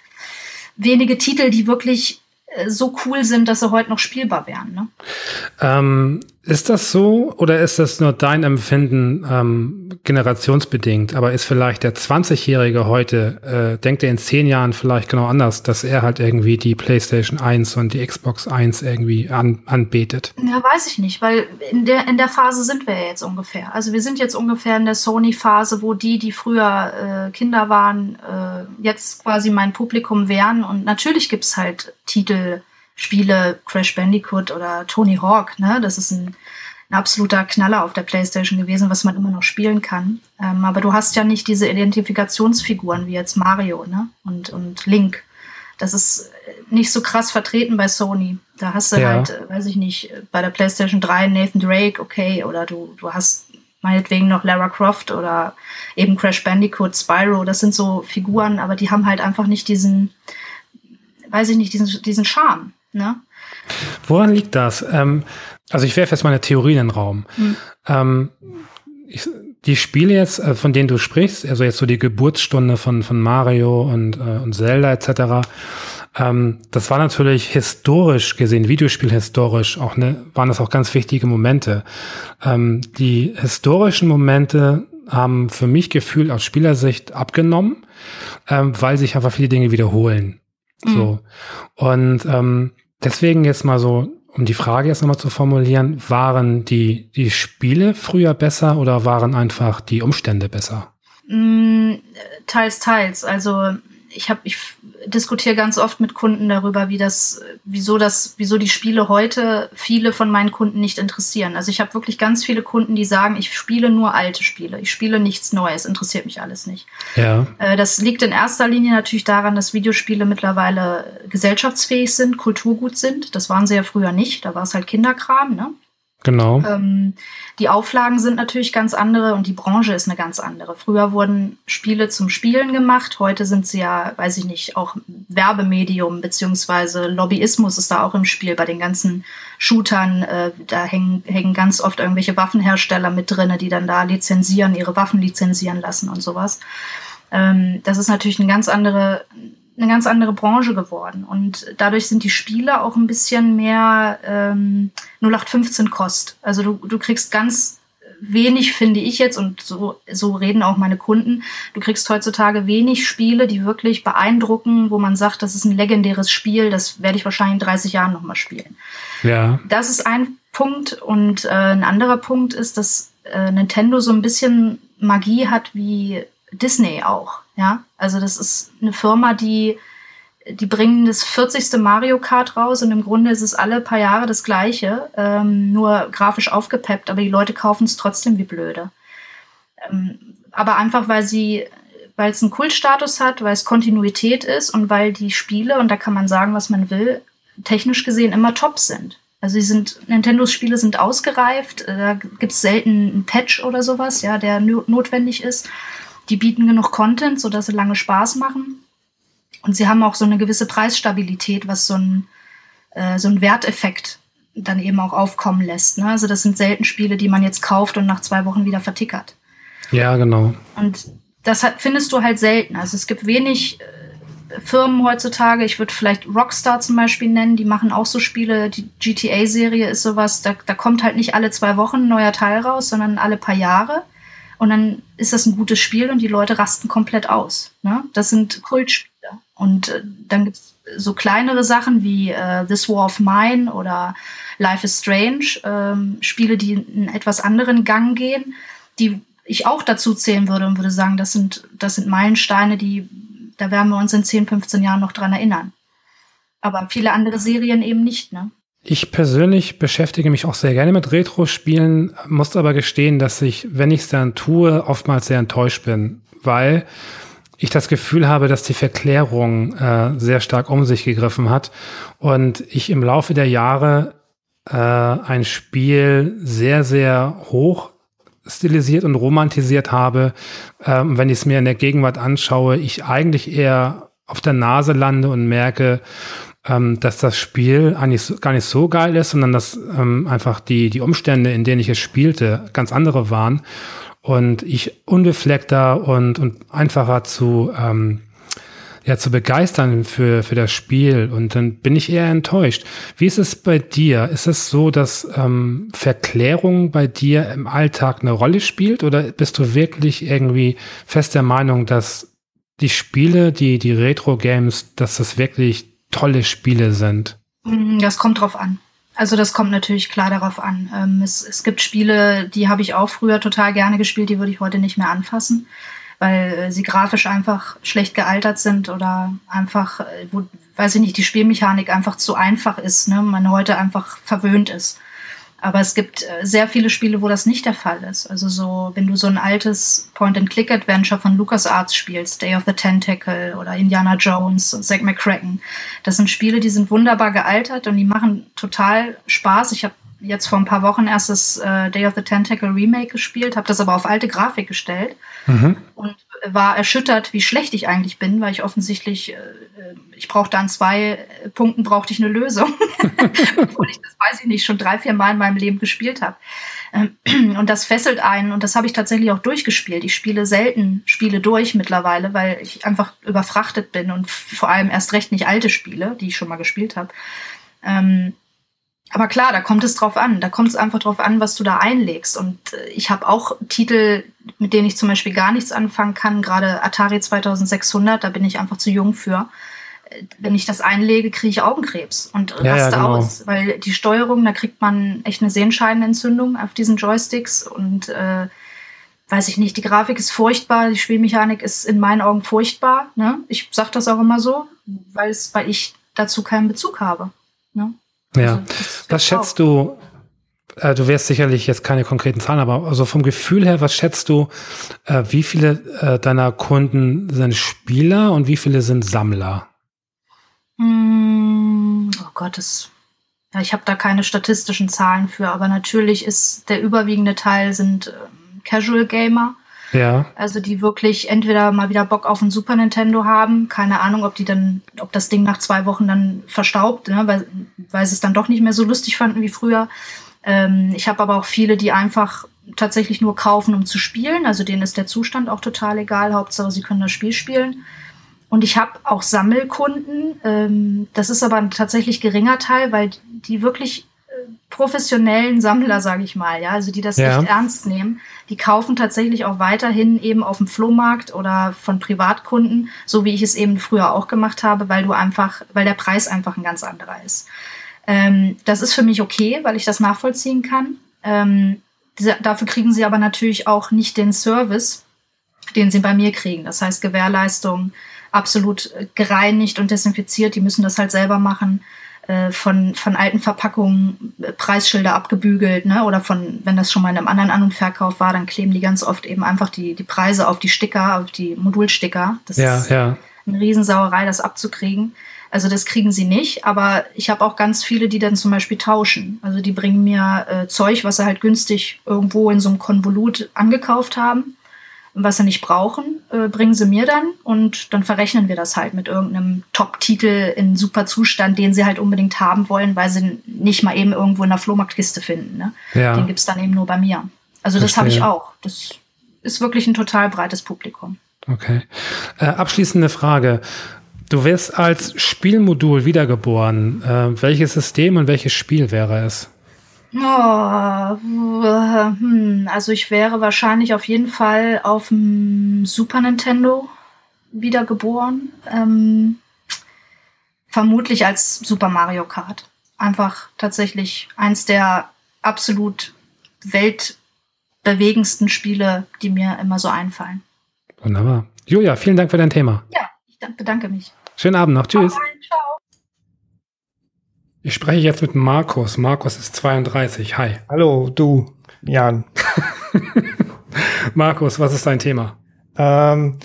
wenige Titel, die wirklich äh, so cool sind, dass sie heute noch spielbar wären. Ne? Ähm, ist das so oder ist das nur dein Empfinden ähm, generationsbedingt? Aber ist vielleicht der 20-Jährige heute, äh, denkt er in zehn Jahren vielleicht genau anders, dass er halt irgendwie die PlayStation 1 und die Xbox 1 irgendwie an, anbetet? Ja, weiß ich nicht, weil in der, in der Phase sind wir ja jetzt ungefähr. Also wir sind jetzt ungefähr in der Sony-Phase, wo die, die früher äh, Kinder waren, äh, jetzt quasi mein Publikum wären. Und natürlich gibt's halt Titel, Spiele, Crash Bandicoot oder Tony Hawk, ne? Das ist ein, ein absoluter Knaller auf der Playstation gewesen, was man immer noch spielen kann. Ähm, aber du hast ja nicht diese Identifikationsfiguren wie jetzt Mario, ne? Und, und Link. Das ist nicht so krass vertreten bei Sony. Da hast du ja. halt, äh, weiß ich nicht, bei der PlayStation 3 Nathan Drake, okay, oder du, du hast meinetwegen noch Lara Croft oder eben Crash Bandicoot, Spyro, das sind so Figuren, aber die haben halt einfach nicht diesen, weiß ich nicht, diesen, diesen Charme. Ne? Woran liegt das? Ähm, also ich werfe jetzt mal eine Theorie in den Raum. Mhm. Ähm, ich, die Spiele jetzt, äh, von denen du sprichst, also jetzt so die Geburtsstunde von, von Mario und, äh, und Zelda etc., ähm, das war natürlich historisch gesehen, Videospielhistorisch, auch ne, waren das auch ganz wichtige Momente. Ähm, die historischen Momente haben für mich gefühlt aus Spielersicht abgenommen, ähm, weil sich einfach viele Dinge wiederholen. Mhm. So. Und ähm, deswegen jetzt mal so, um die Frage jetzt nochmal zu formulieren, waren die, die Spiele früher besser oder waren einfach die Umstände besser? Mm, teils, teils. Also ich habe, ich diskutiere ganz oft mit Kunden darüber, wie das, wieso das, wieso die Spiele heute viele von meinen Kunden nicht interessieren. Also ich habe wirklich ganz viele Kunden, die sagen, ich spiele nur alte Spiele, ich spiele nichts Neues, interessiert mich alles nicht. Ja. Äh, das liegt in erster Linie natürlich daran, dass Videospiele mittlerweile gesellschaftsfähig sind, Kulturgut sind. Das waren sie ja früher nicht. Da war es halt Kinderkram, ne? Genau. Ähm, die Auflagen sind natürlich ganz andere und die Branche ist eine ganz andere. Früher wurden Spiele zum Spielen gemacht, heute sind sie ja, weiß ich nicht, auch Werbemedium beziehungsweise Lobbyismus ist da auch im Spiel bei den ganzen Shootern. Äh, da hängen, hängen ganz oft irgendwelche Waffenhersteller mit drinne, die dann da lizenzieren, ihre Waffen lizenzieren lassen und sowas. Ähm, das ist natürlich eine ganz andere eine ganz andere Branche geworden. Und dadurch sind die Spiele auch ein bisschen mehr ähm, 0815 Kost. Also du, du kriegst ganz wenig, finde ich jetzt, und so, so reden auch meine Kunden, du kriegst heutzutage wenig Spiele, die wirklich beeindrucken, wo man sagt, das ist ein legendäres Spiel, das werde ich wahrscheinlich in 30 Jahren nochmal spielen. Ja. Das ist ein Punkt. Und äh, ein anderer Punkt ist, dass äh, Nintendo so ein bisschen Magie hat wie Disney auch. Ja, also das ist eine Firma, die die bringen das 40. Mario Kart raus und im Grunde ist es alle paar Jahre das gleiche, ähm, nur grafisch aufgepeppt, aber die Leute kaufen es trotzdem wie blöde. Ähm, aber einfach, weil sie, weil es einen Kultstatus hat, weil es Kontinuität ist und weil die Spiele, und da kann man sagen, was man will, technisch gesehen immer top sind. Also die sind, Nintendos Spiele sind ausgereift, äh, da gibt es selten einen Patch oder sowas, ja, der notwendig ist. Die bieten genug Content, sodass sie lange Spaß machen. Und sie haben auch so eine gewisse Preisstabilität, was so ein, äh, so ein Werteffekt dann eben auch aufkommen lässt. Ne? Also das sind selten Spiele, die man jetzt kauft und nach zwei Wochen wieder vertickert. Ja, genau. Und das findest du halt selten. Also es gibt wenig äh, Firmen heutzutage, ich würde vielleicht Rockstar zum Beispiel nennen, die machen auch so Spiele, die GTA-Serie ist sowas, da, da kommt halt nicht alle zwei Wochen ein neuer Teil raus, sondern alle paar Jahre. Und dann ist das ein gutes Spiel und die Leute rasten komplett aus. Ne? Das sind Kultspiele. Und äh, dann gibt es so kleinere Sachen wie äh, This War of Mine oder Life is Strange, ähm, Spiele, die einen etwas anderen Gang gehen, die ich auch dazu zählen würde und würde sagen, das sind, das sind Meilensteine, die, da werden wir uns in 10, 15 Jahren noch dran erinnern. Aber viele andere Serien eben nicht, ne? Ich persönlich beschäftige mich auch sehr gerne mit Retro-Spielen, muss aber gestehen, dass ich, wenn ich es dann tue, oftmals sehr enttäuscht bin, weil ich das Gefühl habe, dass die Verklärung äh, sehr stark um sich gegriffen hat und ich im Laufe der Jahre äh, ein Spiel sehr, sehr hoch stilisiert und romantisiert habe. Ähm, wenn ich es mir in der Gegenwart anschaue, ich eigentlich eher auf der Nase lande und merke, ähm, dass das Spiel eigentlich gar nicht so geil ist, sondern dass ähm, einfach die, die Umstände, in denen ich es spielte, ganz andere waren und ich unbefleckter und, und einfacher zu ähm, ja, zu begeistern für, für das Spiel und dann bin ich eher enttäuscht. Wie ist es bei dir? Ist es so, dass ähm, Verklärung bei dir im Alltag eine Rolle spielt oder bist du wirklich irgendwie fest der Meinung, dass die Spiele, die, die Retro-Games, dass das wirklich tolle Spiele sind? Mm, das kommt drauf an. Also das kommt natürlich klar darauf an. Ähm, es, es gibt Spiele, die habe ich auch früher total gerne gespielt, die würde ich heute nicht mehr anfassen weil äh, sie grafisch einfach schlecht gealtert sind oder einfach, äh, wo, weiß ich nicht, die Spielmechanik einfach zu einfach ist, ne? man heute einfach verwöhnt ist. Aber es gibt äh, sehr viele Spiele, wo das nicht der Fall ist. Also so, wenn du so ein altes Point-and-Click-Adventure von LucasArts spielst, Day of the Tentacle oder Indiana Jones, Zack McCracken, das sind Spiele, die sind wunderbar gealtert und die machen total Spaß. Ich habe jetzt vor ein paar Wochen erst das äh, Day of the Tentacle Remake gespielt, habe das aber auf alte Grafik gestellt mhm. und war erschüttert, wie schlecht ich eigentlich bin, weil ich offensichtlich, äh, ich brauchte an zwei Punkten brauchte ich eine Lösung, [laughs] obwohl ich das weiß ich nicht schon drei, vier Mal in meinem Leben gespielt habe. Ähm, [clears throat] und das fesselt einen und das habe ich tatsächlich auch durchgespielt. Ich spiele selten Spiele durch mittlerweile, weil ich einfach überfrachtet bin und vor allem erst recht nicht alte Spiele, die ich schon mal gespielt habe. Ähm, aber klar, da kommt es drauf an. Da kommt es einfach drauf an, was du da einlegst. Und äh, ich habe auch Titel, mit denen ich zum Beispiel gar nichts anfangen kann. Gerade Atari 2600, da bin ich einfach zu jung für. Äh, wenn ich das einlege, kriege ich Augenkrebs und raste ja, genau. aus, weil die Steuerung, da kriegt man echt eine Sehenscheidenentzündung auf diesen Joysticks und äh, weiß ich nicht, die Grafik ist furchtbar, die Spielmechanik ist in meinen Augen furchtbar. Ne? Ich sage das auch immer so, weil es, weil ich dazu keinen Bezug habe. Ne? Ja. Also, was schätzt du, äh, du wirst sicherlich jetzt keine konkreten Zahlen, aber also vom Gefühl her, was schätzt du, äh, wie viele äh, deiner Kunden sind Spieler und wie viele sind Sammler? Mm, oh Gott, das, ja, ich habe da keine statistischen Zahlen für, aber natürlich ist der überwiegende Teil sind ähm, Casual Gamer. Ja. Also die wirklich entweder mal wieder Bock auf ein Super Nintendo haben, keine Ahnung, ob die dann, ob das Ding nach zwei Wochen dann verstaubt, ne, weil, weil sie es dann doch nicht mehr so lustig fanden wie früher. Ähm, ich habe aber auch viele, die einfach tatsächlich nur kaufen, um zu spielen. Also denen ist der Zustand auch total egal. Hauptsache, sie können das Spiel spielen. Und ich habe auch Sammelkunden. Ähm, das ist aber ein tatsächlich geringer Teil, weil die wirklich professionellen Sammler, sage ich mal, ja, also die das ja. echt ernst nehmen, die kaufen tatsächlich auch weiterhin eben auf dem Flohmarkt oder von Privatkunden, so wie ich es eben früher auch gemacht habe, weil du einfach, weil der Preis einfach ein ganz anderer ist. Ähm, das ist für mich okay, weil ich das nachvollziehen kann. Ähm, diese, dafür kriegen sie aber natürlich auch nicht den Service, den sie bei mir kriegen. Das heißt Gewährleistung absolut gereinigt und desinfiziert. Die müssen das halt selber machen von, von alten Verpackungen äh, Preisschilder abgebügelt, ne? Oder von, wenn das schon mal in einem anderen An- und Verkauf war, dann kleben die ganz oft eben einfach die, die Preise auf die Sticker, auf die Modulsticker. Das Ja, ist ja. eine Riesensauerei, das abzukriegen. Also das kriegen sie nicht, aber ich habe auch ganz viele, die dann zum Beispiel tauschen. Also die bringen mir äh, Zeug, was sie halt günstig irgendwo in so einem Konvolut angekauft haben, was sie nicht brauchen, äh, bringen sie mir dann und dann verrechnen wir das halt mit irgendeinem Top-Titel in super Zustand, den sie halt unbedingt haben wollen, weil sie nicht mal eben irgendwo in der Flohmarktkiste finden. Ne? Ja. Den gibt's dann eben nur bei mir. Also das habe ich auch. Das ist wirklich ein total breites Publikum. Okay. Äh, abschließende Frage. Du wirst als Spielmodul wiedergeboren. Äh, welches System und welches Spiel wäre es? Oh, hm, also ich wäre wahrscheinlich auf jeden Fall auf dem Super Nintendo wiedergeboren. Ähm, vermutlich als Super Mario Kart. Einfach tatsächlich eins der absolut weltbewegendsten Spiele, die mir immer so einfallen. Wunderbar. Julia, vielen Dank für dein Thema. Ja, ich dan- bedanke mich. Schönen Abend noch. Tschüss. Rein, ciao. Ich spreche jetzt mit Markus. Markus ist 32. Hi. Hallo, du, Jan. [laughs] Markus, was ist dein Thema? Ähm,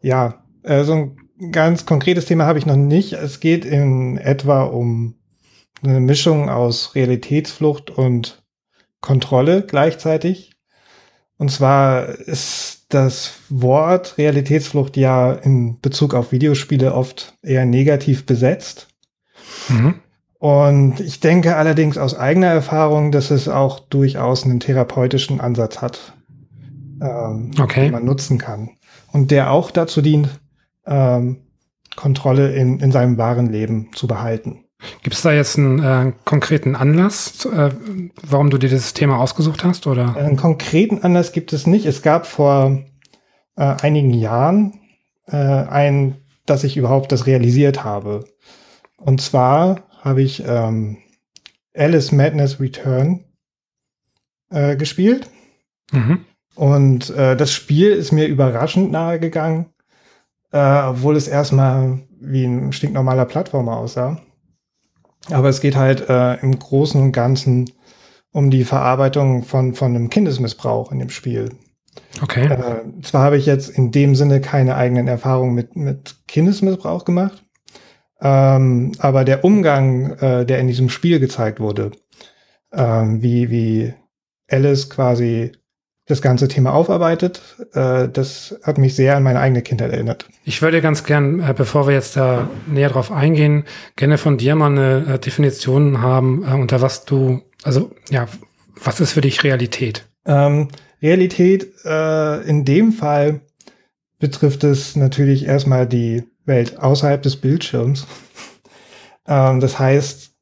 ja, äh, so ein ganz konkretes Thema habe ich noch nicht. Es geht in etwa um eine Mischung aus Realitätsflucht und Kontrolle gleichzeitig. Und zwar ist das Wort Realitätsflucht ja in Bezug auf Videospiele oft eher negativ besetzt. Mhm. Und ich denke allerdings aus eigener Erfahrung, dass es auch durchaus einen therapeutischen Ansatz hat, ähm, Okay. den man nutzen kann. Und der auch dazu dient, ähm, Kontrolle in, in seinem wahren Leben zu behalten. Gibt es da jetzt einen äh, konkreten Anlass, äh, warum du dir dieses Thema ausgesucht hast? Oder? Einen konkreten Anlass gibt es nicht. Es gab vor äh, einigen Jahren äh, ein, dass ich überhaupt das realisiert habe. Und zwar habe ich ähm, Alice Madness Return äh, gespielt. Mhm. Und äh, das Spiel ist mir überraschend nahe gegangen, äh, obwohl es erstmal wie ein stinknormaler Plattformer aussah. Aber es geht halt äh, im Großen und Ganzen um die Verarbeitung von, von einem Kindesmissbrauch in dem Spiel. Okay. Äh, zwar habe ich jetzt in dem Sinne keine eigenen Erfahrungen mit, mit Kindesmissbrauch gemacht, ähm, aber der Umgang, äh, der in diesem Spiel gezeigt wurde, ähm, wie, wie Alice quasi das ganze Thema aufarbeitet, äh, das hat mich sehr an meine eigene Kindheit erinnert. Ich würde ganz gern, äh, bevor wir jetzt da näher drauf eingehen, gerne von dir mal eine äh, Definition haben, äh, unter was du, also ja, was ist für dich Realität? Ähm, Realität äh, in dem Fall betrifft es natürlich erstmal die Welt außerhalb des Bildschirms. [laughs] ähm, das heißt,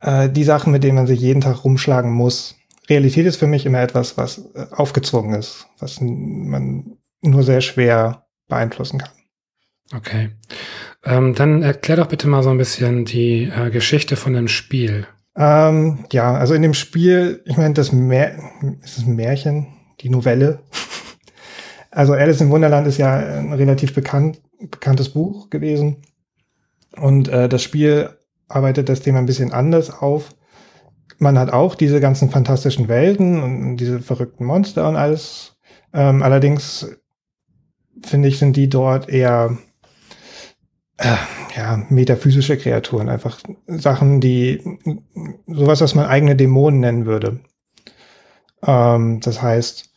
äh, die Sachen, mit denen man sich jeden Tag rumschlagen muss. Realität ist für mich immer etwas, was äh, aufgezwungen ist, was man nur sehr schwer beeinflussen kann. Okay. Ähm, dann erklär doch bitte mal so ein bisschen die äh, Geschichte von dem Spiel. Ähm, ja, also in dem Spiel, ich meine, das Mär ist ein Märchen, die Novelle. [laughs] Also Alice im Wunderland ist ja ein relativ bekannt, bekanntes Buch gewesen. Und äh, das Spiel arbeitet das Thema ein bisschen anders auf. Man hat auch diese ganzen fantastischen Welten und diese verrückten Monster und alles. Ähm, allerdings finde ich, sind die dort eher äh, ja, metaphysische Kreaturen, einfach Sachen, die sowas, was man eigene Dämonen nennen würde. Ähm, das heißt,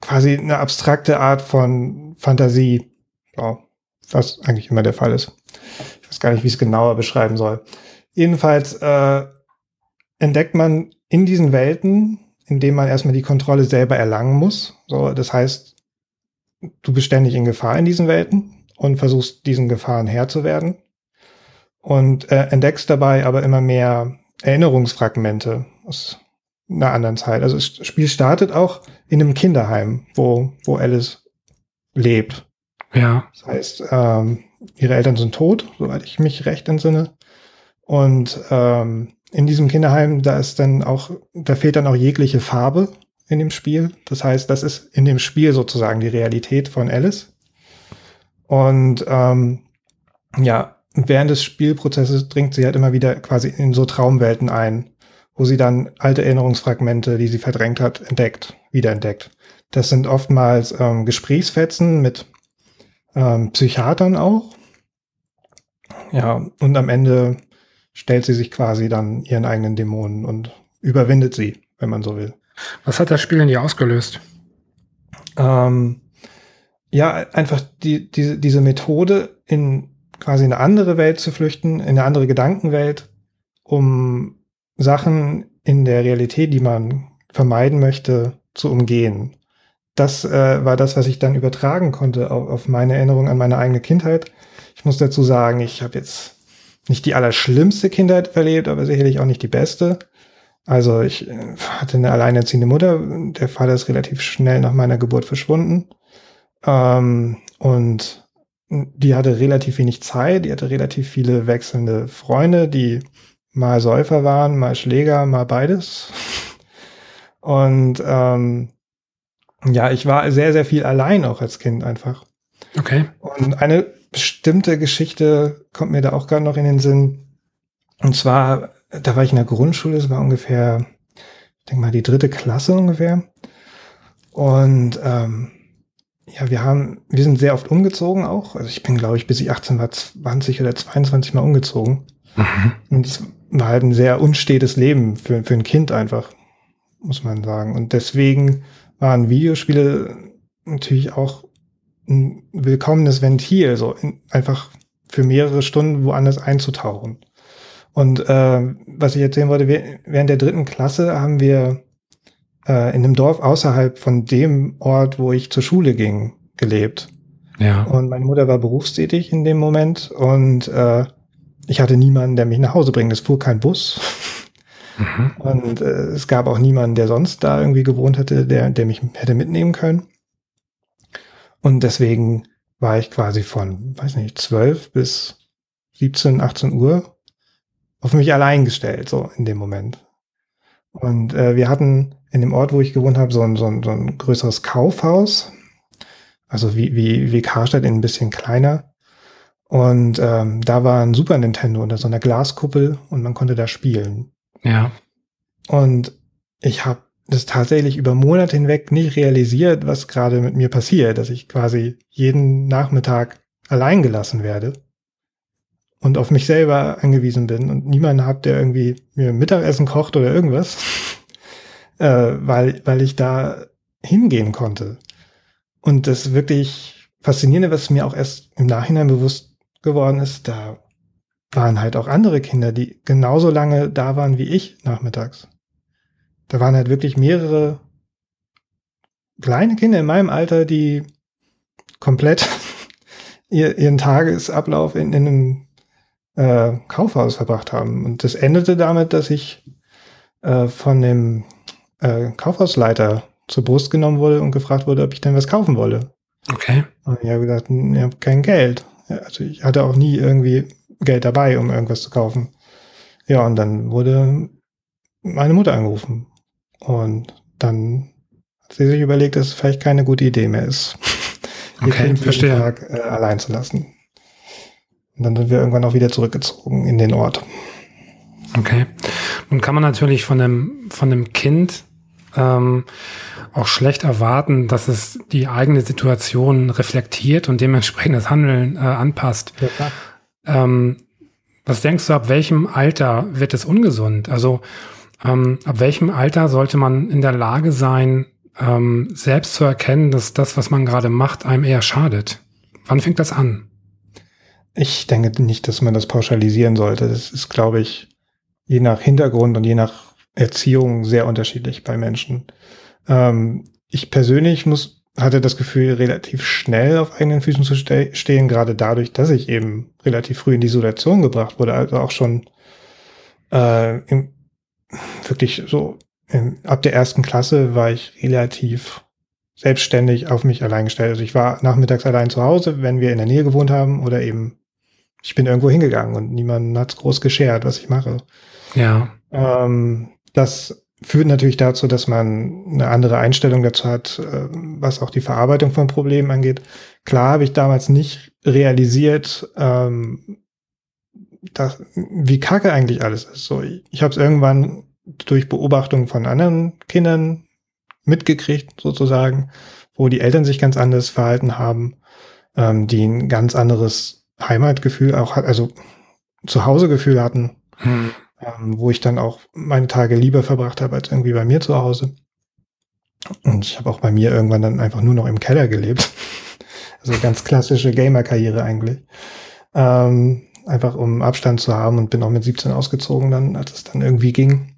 quasi eine abstrakte Art von Fantasie, ja, was eigentlich immer der Fall ist. Ich weiß gar nicht, wie ich es genauer beschreiben soll. Jedenfalls äh, entdeckt man in diesen Welten, indem man erstmal die Kontrolle selber erlangen muss. So, das heißt, du bist ständig in Gefahr in diesen Welten und versuchst diesen Gefahren Herr zu werden und äh, entdeckst dabei aber immer mehr Erinnerungsfragmente aus einer anderen Zeit. Also das Spiel startet auch in einem Kinderheim, wo, wo Alice lebt. Ja. Das heißt, ähm, ihre Eltern sind tot, soweit ich mich recht entsinne. Und ähm, in diesem Kinderheim, da ist dann auch, da fehlt dann auch jegliche Farbe in dem Spiel. Das heißt, das ist in dem Spiel sozusagen die Realität von Alice. Und ähm, ja, während des Spielprozesses dringt sie halt immer wieder quasi in so Traumwelten ein, wo sie dann alte Erinnerungsfragmente, die sie verdrängt hat, entdeckt, wiederentdeckt. Das sind oftmals ähm, Gesprächsfetzen mit ähm, Psychiatern auch. Ja, und am Ende stellt sie sich quasi dann ihren eigenen Dämonen und überwindet sie, wenn man so will. Was hat das Spiel in dir ausgelöst? Ähm, ja, einfach die, diese, diese Methode, in quasi eine andere Welt zu flüchten, in eine andere Gedankenwelt, um Sachen in der Realität, die man vermeiden möchte, zu umgehen. Das äh, war das, was ich dann übertragen konnte auf, auf meine Erinnerung an meine eigene Kindheit. Ich muss dazu sagen, ich habe jetzt nicht die allerschlimmste Kindheit verlebt, aber sicherlich auch nicht die beste. Also ich äh, hatte eine alleinerziehende Mutter, der Vater ist relativ schnell nach meiner Geburt verschwunden. Ähm, und die hatte relativ wenig Zeit, die hatte relativ viele wechselnde Freunde, die mal Säufer waren, mal Schläger, mal beides. [laughs] Und ähm, ja, ich war sehr, sehr viel allein auch als Kind einfach. Okay. Und eine bestimmte Geschichte kommt mir da auch gerade noch in den Sinn. Und zwar da war ich in der Grundschule, es war ungefähr, ich denke mal, die dritte Klasse ungefähr. Und ähm, ja, wir haben, wir sind sehr oft umgezogen auch. Also ich bin, glaube ich, bis ich 18 war, 20 oder 22 Mal umgezogen. Mhm. Und es war halt ein sehr unstetes Leben für, für ein Kind einfach, muss man sagen. Und deswegen waren Videospiele natürlich auch ein willkommenes Ventil, so in, einfach für mehrere Stunden woanders einzutauchen. Und äh, was ich erzählen wollte, während der dritten Klasse haben wir äh, in einem Dorf außerhalb von dem Ort, wo ich zur Schule ging, gelebt. Ja. Und meine Mutter war berufstätig in dem Moment und äh, ich hatte niemanden, der mich nach Hause bringt. Es fuhr kein Bus. Mhm. Und äh, es gab auch niemanden, der sonst da irgendwie gewohnt hätte, der, der mich hätte mitnehmen können. Und deswegen war ich quasi von, weiß nicht, 12 bis 17, 18 Uhr auf mich allein gestellt, so in dem Moment. Und äh, wir hatten in dem Ort, wo ich gewohnt habe, so ein, so ein, so ein größeres Kaufhaus. Also wie, wie, wie Karstadt in ein bisschen kleiner. Und ähm, da war ein Super Nintendo unter so einer Glaskuppel und man konnte da spielen. Ja. Und ich habe das tatsächlich über Monate hinweg nicht realisiert, was gerade mit mir passiert, dass ich quasi jeden Nachmittag allein gelassen werde und auf mich selber angewiesen bin und niemanden habe, der irgendwie mir Mittagessen kocht oder irgendwas, [laughs] äh, weil, weil ich da hingehen konnte. Und das wirklich Faszinierende, was mir auch erst im Nachhinein bewusst geworden ist, da waren halt auch andere Kinder, die genauso lange da waren wie ich nachmittags. Da waren halt wirklich mehrere kleine Kinder in meinem Alter, die komplett [laughs] ihren Tagesablauf in, in einem äh, Kaufhaus verbracht haben. Und das endete damit, dass ich äh, von dem äh, Kaufhausleiter zur Brust genommen wurde und gefragt wurde, ob ich denn was kaufen wolle. Okay. Und ich habe gesagt, ich habe kein Geld. Also ich hatte auch nie irgendwie Geld dabei, um irgendwas zu kaufen. Ja, und dann wurde meine Mutter angerufen. Und dann hat sie sich überlegt, dass es vielleicht keine gute Idee mehr ist, [laughs] okay, verstehe. Tag äh, allein zu lassen. Und dann sind wir irgendwann auch wieder zurückgezogen in den Ort. Okay. Nun kann man natürlich von einem, von einem Kind ähm, auch schlecht erwarten, dass es die eigene Situation reflektiert und dementsprechend das Handeln äh, anpasst. Ja, ähm, was denkst du, ab welchem Alter wird es ungesund? Also ähm, ab welchem Alter sollte man in der Lage sein, ähm, selbst zu erkennen, dass das, was man gerade macht, einem eher schadet? Wann fängt das an? Ich denke nicht, dass man das pauschalisieren sollte. Das ist, glaube ich, je nach Hintergrund und je nach Erziehung sehr unterschiedlich bei Menschen. Ähm, ich persönlich muss, hatte das Gefühl, relativ schnell auf eigenen Füßen zu ste stehen, gerade dadurch, dass ich eben relativ früh in die Isolation gebracht wurde, also auch schon äh, im, wirklich so im, ab der ersten Klasse war ich relativ selbstständig auf mich allein gestellt. Also ich war nachmittags allein zu Hause, wenn wir in der Nähe gewohnt haben oder eben ich bin irgendwo hingegangen und niemand hat es groß geschert, was ich mache. Ja. Ähm, das führt natürlich dazu, dass man eine andere Einstellung dazu hat, äh, was auch die Verarbeitung von Problemen angeht. Klar habe ich damals nicht realisiert, ähm, das, wie kacke eigentlich alles ist. So, ich, ich habe es irgendwann durch Beobachtung von anderen Kindern mitgekriegt, sozusagen, wo die Eltern sich ganz anders verhalten haben, ähm, die ein ganz anderes Heimatgefühl auch, also Zuhausegefühl hatten, hm. Ähm, wo ich dann auch meine Tage lieber verbracht habe als irgendwie bei mir zu Hause. Und ich habe auch bei mir irgendwann dann einfach nur noch im Keller gelebt. [laughs] Also ganz klassische Gamer-Karriere eigentlich. Ähm, einfach um Abstand zu haben und bin auch mit 17 ausgezogen dann, als es dann irgendwie ging.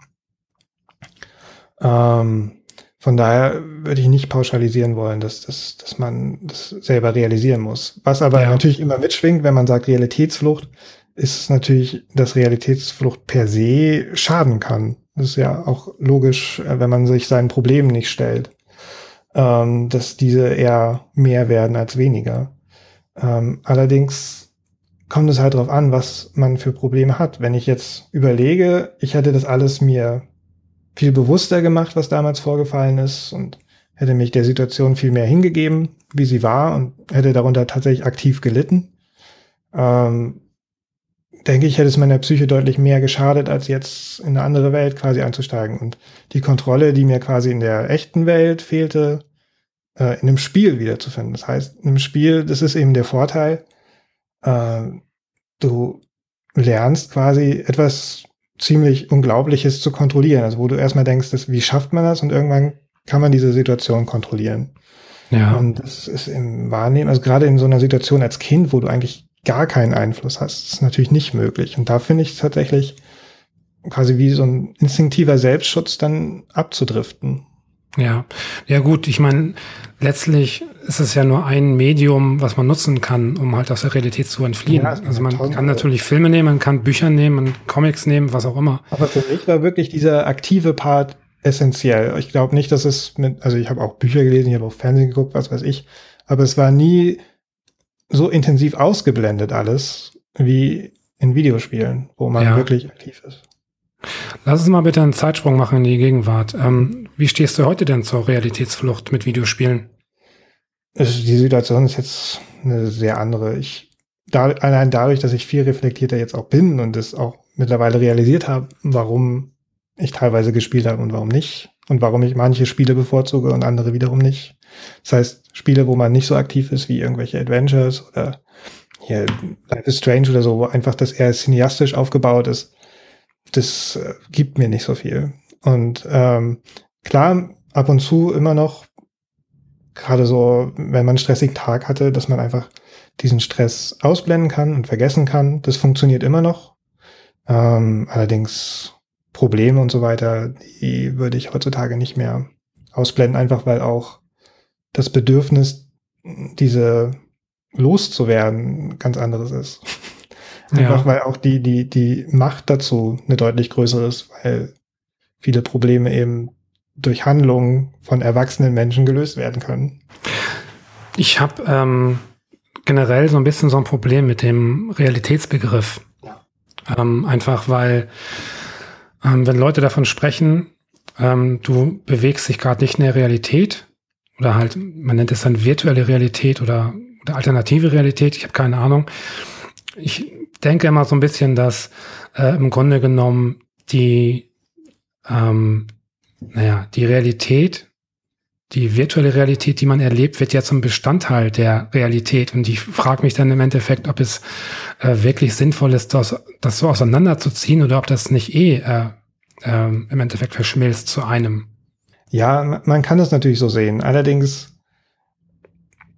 Ähm, von daher würde ich nicht pauschalisieren wollen, dass, dass, dass man das selber realisieren muss. Was aber ja. natürlich immer mitschwingt, wenn man sagt Realitätsflucht, ist es natürlich, dass Realitätsflucht per se schaden kann. Das ist ja auch logisch, äh, wenn man sich seinen Problemen nicht stellt, ähm, dass diese eher mehr werden als weniger. Ähm, allerdings kommt es halt darauf an, was man für Probleme hat. Wenn ich jetzt überlege, ich hätte das alles mir viel bewusster gemacht, was damals vorgefallen ist und hätte mich der Situation viel mehr hingegeben, wie sie war und hätte darunter tatsächlich aktiv gelitten, ähm, denke ich, hätte es meiner Psyche deutlich mehr geschadet, als jetzt in eine andere Welt quasi einzusteigen. Und die Kontrolle, die mir quasi in der echten Welt fehlte, äh, in einem Spiel wiederzufinden. Das heißt, in einem Spiel, das ist eben der Vorteil, äh, du lernst quasi etwas ziemlich Unglaubliches zu kontrollieren. Also wo du erstmal denkst, dass, wie schafft man das? Und irgendwann kann man diese Situation kontrollieren. Ja. Und das ist im Wahrnehmen, also gerade in so einer Situation als Kind, wo du eigentlich gar keinen Einfluss hast. ist natürlich nicht möglich. Und da finde ich es tatsächlich quasi wie so ein instinktiver Selbstschutz dann abzudriften. Ja, ja gut, ich meine, letztlich ist es ja nur ein Medium, was man nutzen kann, um halt aus der Realität zu entfliehen. Ja, also man kann natürlich Filme nehmen, man kann Bücher nehmen, man Comics nehmen, was auch immer. Aber für mich war wirklich dieser aktive Part essentiell. Ich glaube nicht, dass es mit, also ich habe auch Bücher gelesen, ich habe auch Fernsehen geguckt, was weiß ich, aber es war nie so intensiv ausgeblendet alles wie in Videospielen, wo man ja. wirklich aktiv ist. Lass uns mal bitte einen Zeitsprung machen in die Gegenwart. Ähm, wie stehst du heute denn zur Realitätsflucht mit Videospielen? Also die Situation ist jetzt eine sehr andere. Ich, da, allein dadurch, dass ich viel reflektierter jetzt auch bin und es auch mittlerweile realisiert habe, warum ich teilweise gespielt habe und warum nicht und warum ich manche Spiele bevorzuge und andere wiederum nicht. Das heißt, Spiele, wo man nicht so aktiv ist wie irgendwelche Adventures oder hier Life is Strange oder so, wo einfach das eher cineastisch aufgebaut ist, das äh, gibt mir nicht so viel. Und ähm, klar, ab und zu immer noch, gerade so, wenn man einen stressigen Tag hatte, dass man einfach diesen Stress ausblenden kann und vergessen kann. Das funktioniert immer noch. Ähm, allerdings Probleme und so weiter, die würde ich heutzutage nicht mehr ausblenden, einfach weil auch das Bedürfnis, diese loszuwerden, ganz anderes ist. [laughs] Einfach ja. weil auch die, die, die Macht dazu eine deutlich größere ist, weil viele Probleme eben durch Handlungen von erwachsenen Menschen gelöst werden können. Ich habe ähm, generell so ein bisschen so ein Problem mit dem Realitätsbegriff. Ja. Ähm, einfach weil, ähm, wenn Leute davon sprechen, ähm, du bewegst dich gerade nicht in der Realität, oder halt, man nennt es dann virtuelle Realität oder, oder alternative Realität, ich habe keine Ahnung. Ich denke immer so ein bisschen, dass äh, im Grunde genommen die, ähm, naja, die Realität, die virtuelle Realität, die man erlebt, wird ja zum Bestandteil der Realität. Und ich frage mich dann im Endeffekt, ob es äh, wirklich sinnvoll ist, das, das so auseinanderzuziehen oder ob das nicht eh äh, äh, im Endeffekt verschmilzt zu einem. Ja, man kann es natürlich so sehen. Allerdings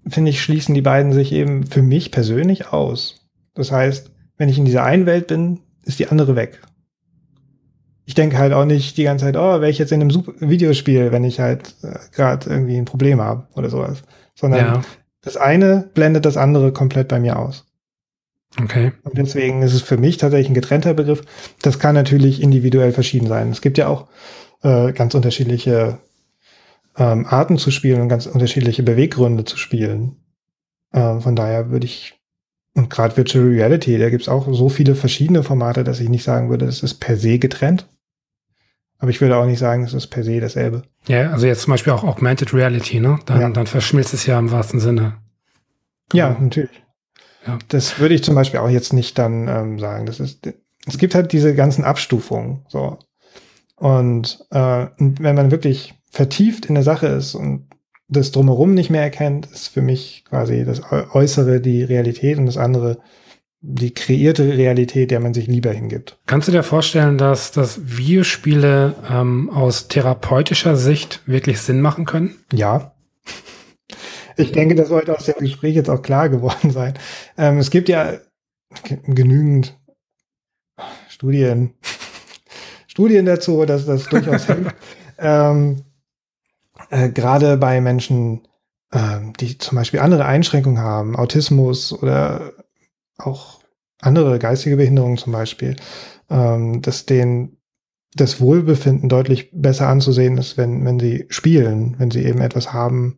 finde ich, schließen die beiden sich eben für mich persönlich aus. Das heißt, wenn ich in dieser einen Welt bin, ist die andere weg. Ich denke halt auch nicht die ganze Zeit, oh, wäre ich jetzt in einem Super Videospiel, wenn ich halt äh, gerade irgendwie ein Problem habe oder sowas. Sondern ja. das eine blendet das andere komplett bei mir aus. Okay. Und deswegen ist es für mich tatsächlich ein getrennter Begriff. Das kann natürlich individuell verschieden sein. Es gibt ja auch äh, ganz unterschiedliche ähm, Arten zu spielen und ganz unterschiedliche Beweggründe zu spielen. Äh, von daher würde ich, und gerade Virtual Reality, da gibt es auch so viele verschiedene Formate, dass ich nicht sagen würde, es ist per se getrennt. Aber ich würde auch nicht sagen, es ist per se dasselbe. Ja, also jetzt zum Beispiel auch Augmented Reality, ne? Dann, ja. dann verschmilzt es ja im wahrsten Sinne. Ja, natürlich. Ja. Das würde ich zum Beispiel auch jetzt nicht dann ähm, sagen. Das ist, es gibt halt diese ganzen Abstufungen. So. Und äh, wenn man wirklich vertieft in der Sache ist und das drumherum nicht mehr erkennt, ist für mich quasi das Äußere die Realität und das andere die kreierte Realität, der man sich lieber hingibt. Kannst du dir vorstellen, dass, dass Videospiele ähm, aus therapeutischer Sicht wirklich Sinn machen können? Ja. Ich denke, das sollte aus dem Gespräch jetzt auch klar geworden sein. Ähm, es gibt ja genügend Studien, Studien dazu, dass das durchaus [laughs] hilft. Ähm, äh, Gerade bei Menschen, äh, die zum Beispiel andere Einschränkungen haben, Autismus oder auch andere geistige Behinderungen zum Beispiel, ähm, dass denen das Wohlbefinden deutlich besser anzusehen ist, wenn, wenn sie spielen, wenn sie eben etwas haben,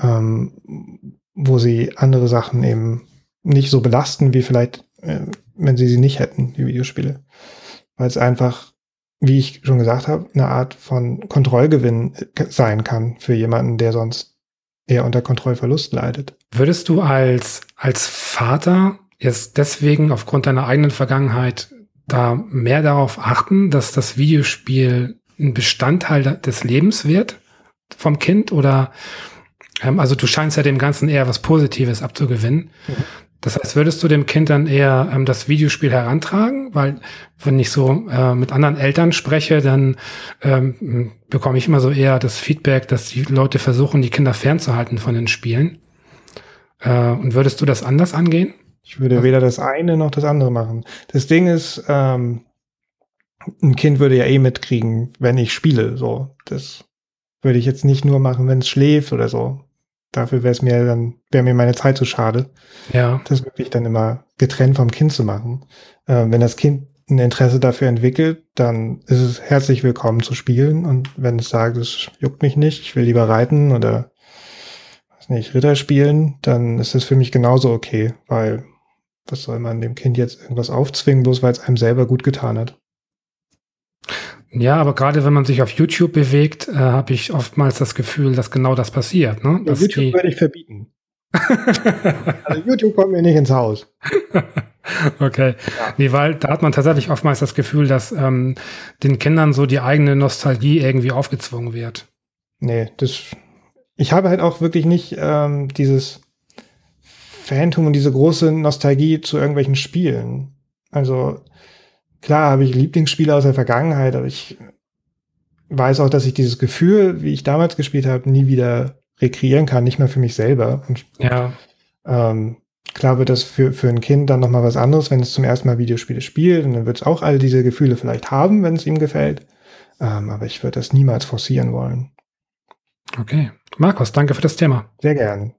ähm, wo sie andere Sachen eben nicht so belasten, wie vielleicht, äh, wenn sie sie nicht hätten, die Videospiele. Weil es einfach, wie ich schon gesagt habe, eine Art von Kontrollgewinn sein kann für jemanden, der sonst eher unter Kontrollverlust leidet. Würdest du als, als Vater jetzt deswegen aufgrund deiner eigenen Vergangenheit da mehr darauf achten, dass das Videospiel ein Bestandteil des Lebens wird vom Kind oder ähm, also du scheinst ja dem Ganzen eher was Positives abzugewinnen. Mhm. Das heißt, würdest du dem Kind dann eher ähm, das Videospiel herantragen? Weil wenn ich so äh, mit anderen Eltern spreche, dann ähm, bekomme ich immer so eher das Feedback, dass die Leute versuchen, die Kinder fernzuhalten von den Spielen. Äh, und würdest du das anders angehen? Ich würde weder das eine noch das andere machen. Das Ding ist, ähm, ein Kind würde ja eh mitkriegen, wenn ich spiele. So, das würde ich jetzt nicht nur machen, wenn es schläft oder so. Dafür wäre es mir dann, wäre mir meine Zeit zu schade. Ja. Das wirklich dann immer getrennt vom Kind zu machen. Ähm, wenn das Kind ein Interesse dafür entwickelt, dann ist es herzlich willkommen zu spielen. Und wenn es sagt, es juckt mich nicht, ich will lieber reiten oder weiß nicht, Ritter spielen, dann ist es für mich genauso okay, weil was soll man dem Kind jetzt irgendwas aufzwingen, bloß weil es einem selber gut getan hat? Ja, aber gerade wenn man sich auf YouTube bewegt, äh, habe ich oftmals das Gefühl, dass genau das passiert. Ne? Ja, YouTube würde ich verbieten. [laughs] also YouTube kommt mir nicht ins Haus. [laughs] okay. Ja. Nee, weil da hat man tatsächlich oftmals das Gefühl, dass ähm, den Kindern so die eigene Nostalgie irgendwie aufgezwungen wird. Nee, das. Ich habe halt auch wirklich nicht ähm, dieses Phantom und diese große Nostalgie zu irgendwelchen Spielen. Also klar habe ich Lieblingsspiele aus der Vergangenheit, aber ich weiß auch, dass ich dieses Gefühl, wie ich damals gespielt habe, nie wieder rekreieren kann, nicht mehr für mich selber. Und, ja. Ähm, klar wird das für, für ein Kind dann nochmal was anderes, wenn es zum ersten Mal Videospiele spielt und dann wird es auch all diese Gefühle vielleicht haben, wenn es ihm gefällt. Ähm, aber ich würde das niemals forcieren wollen. Okay. Markus, danke für das Thema. Sehr gern.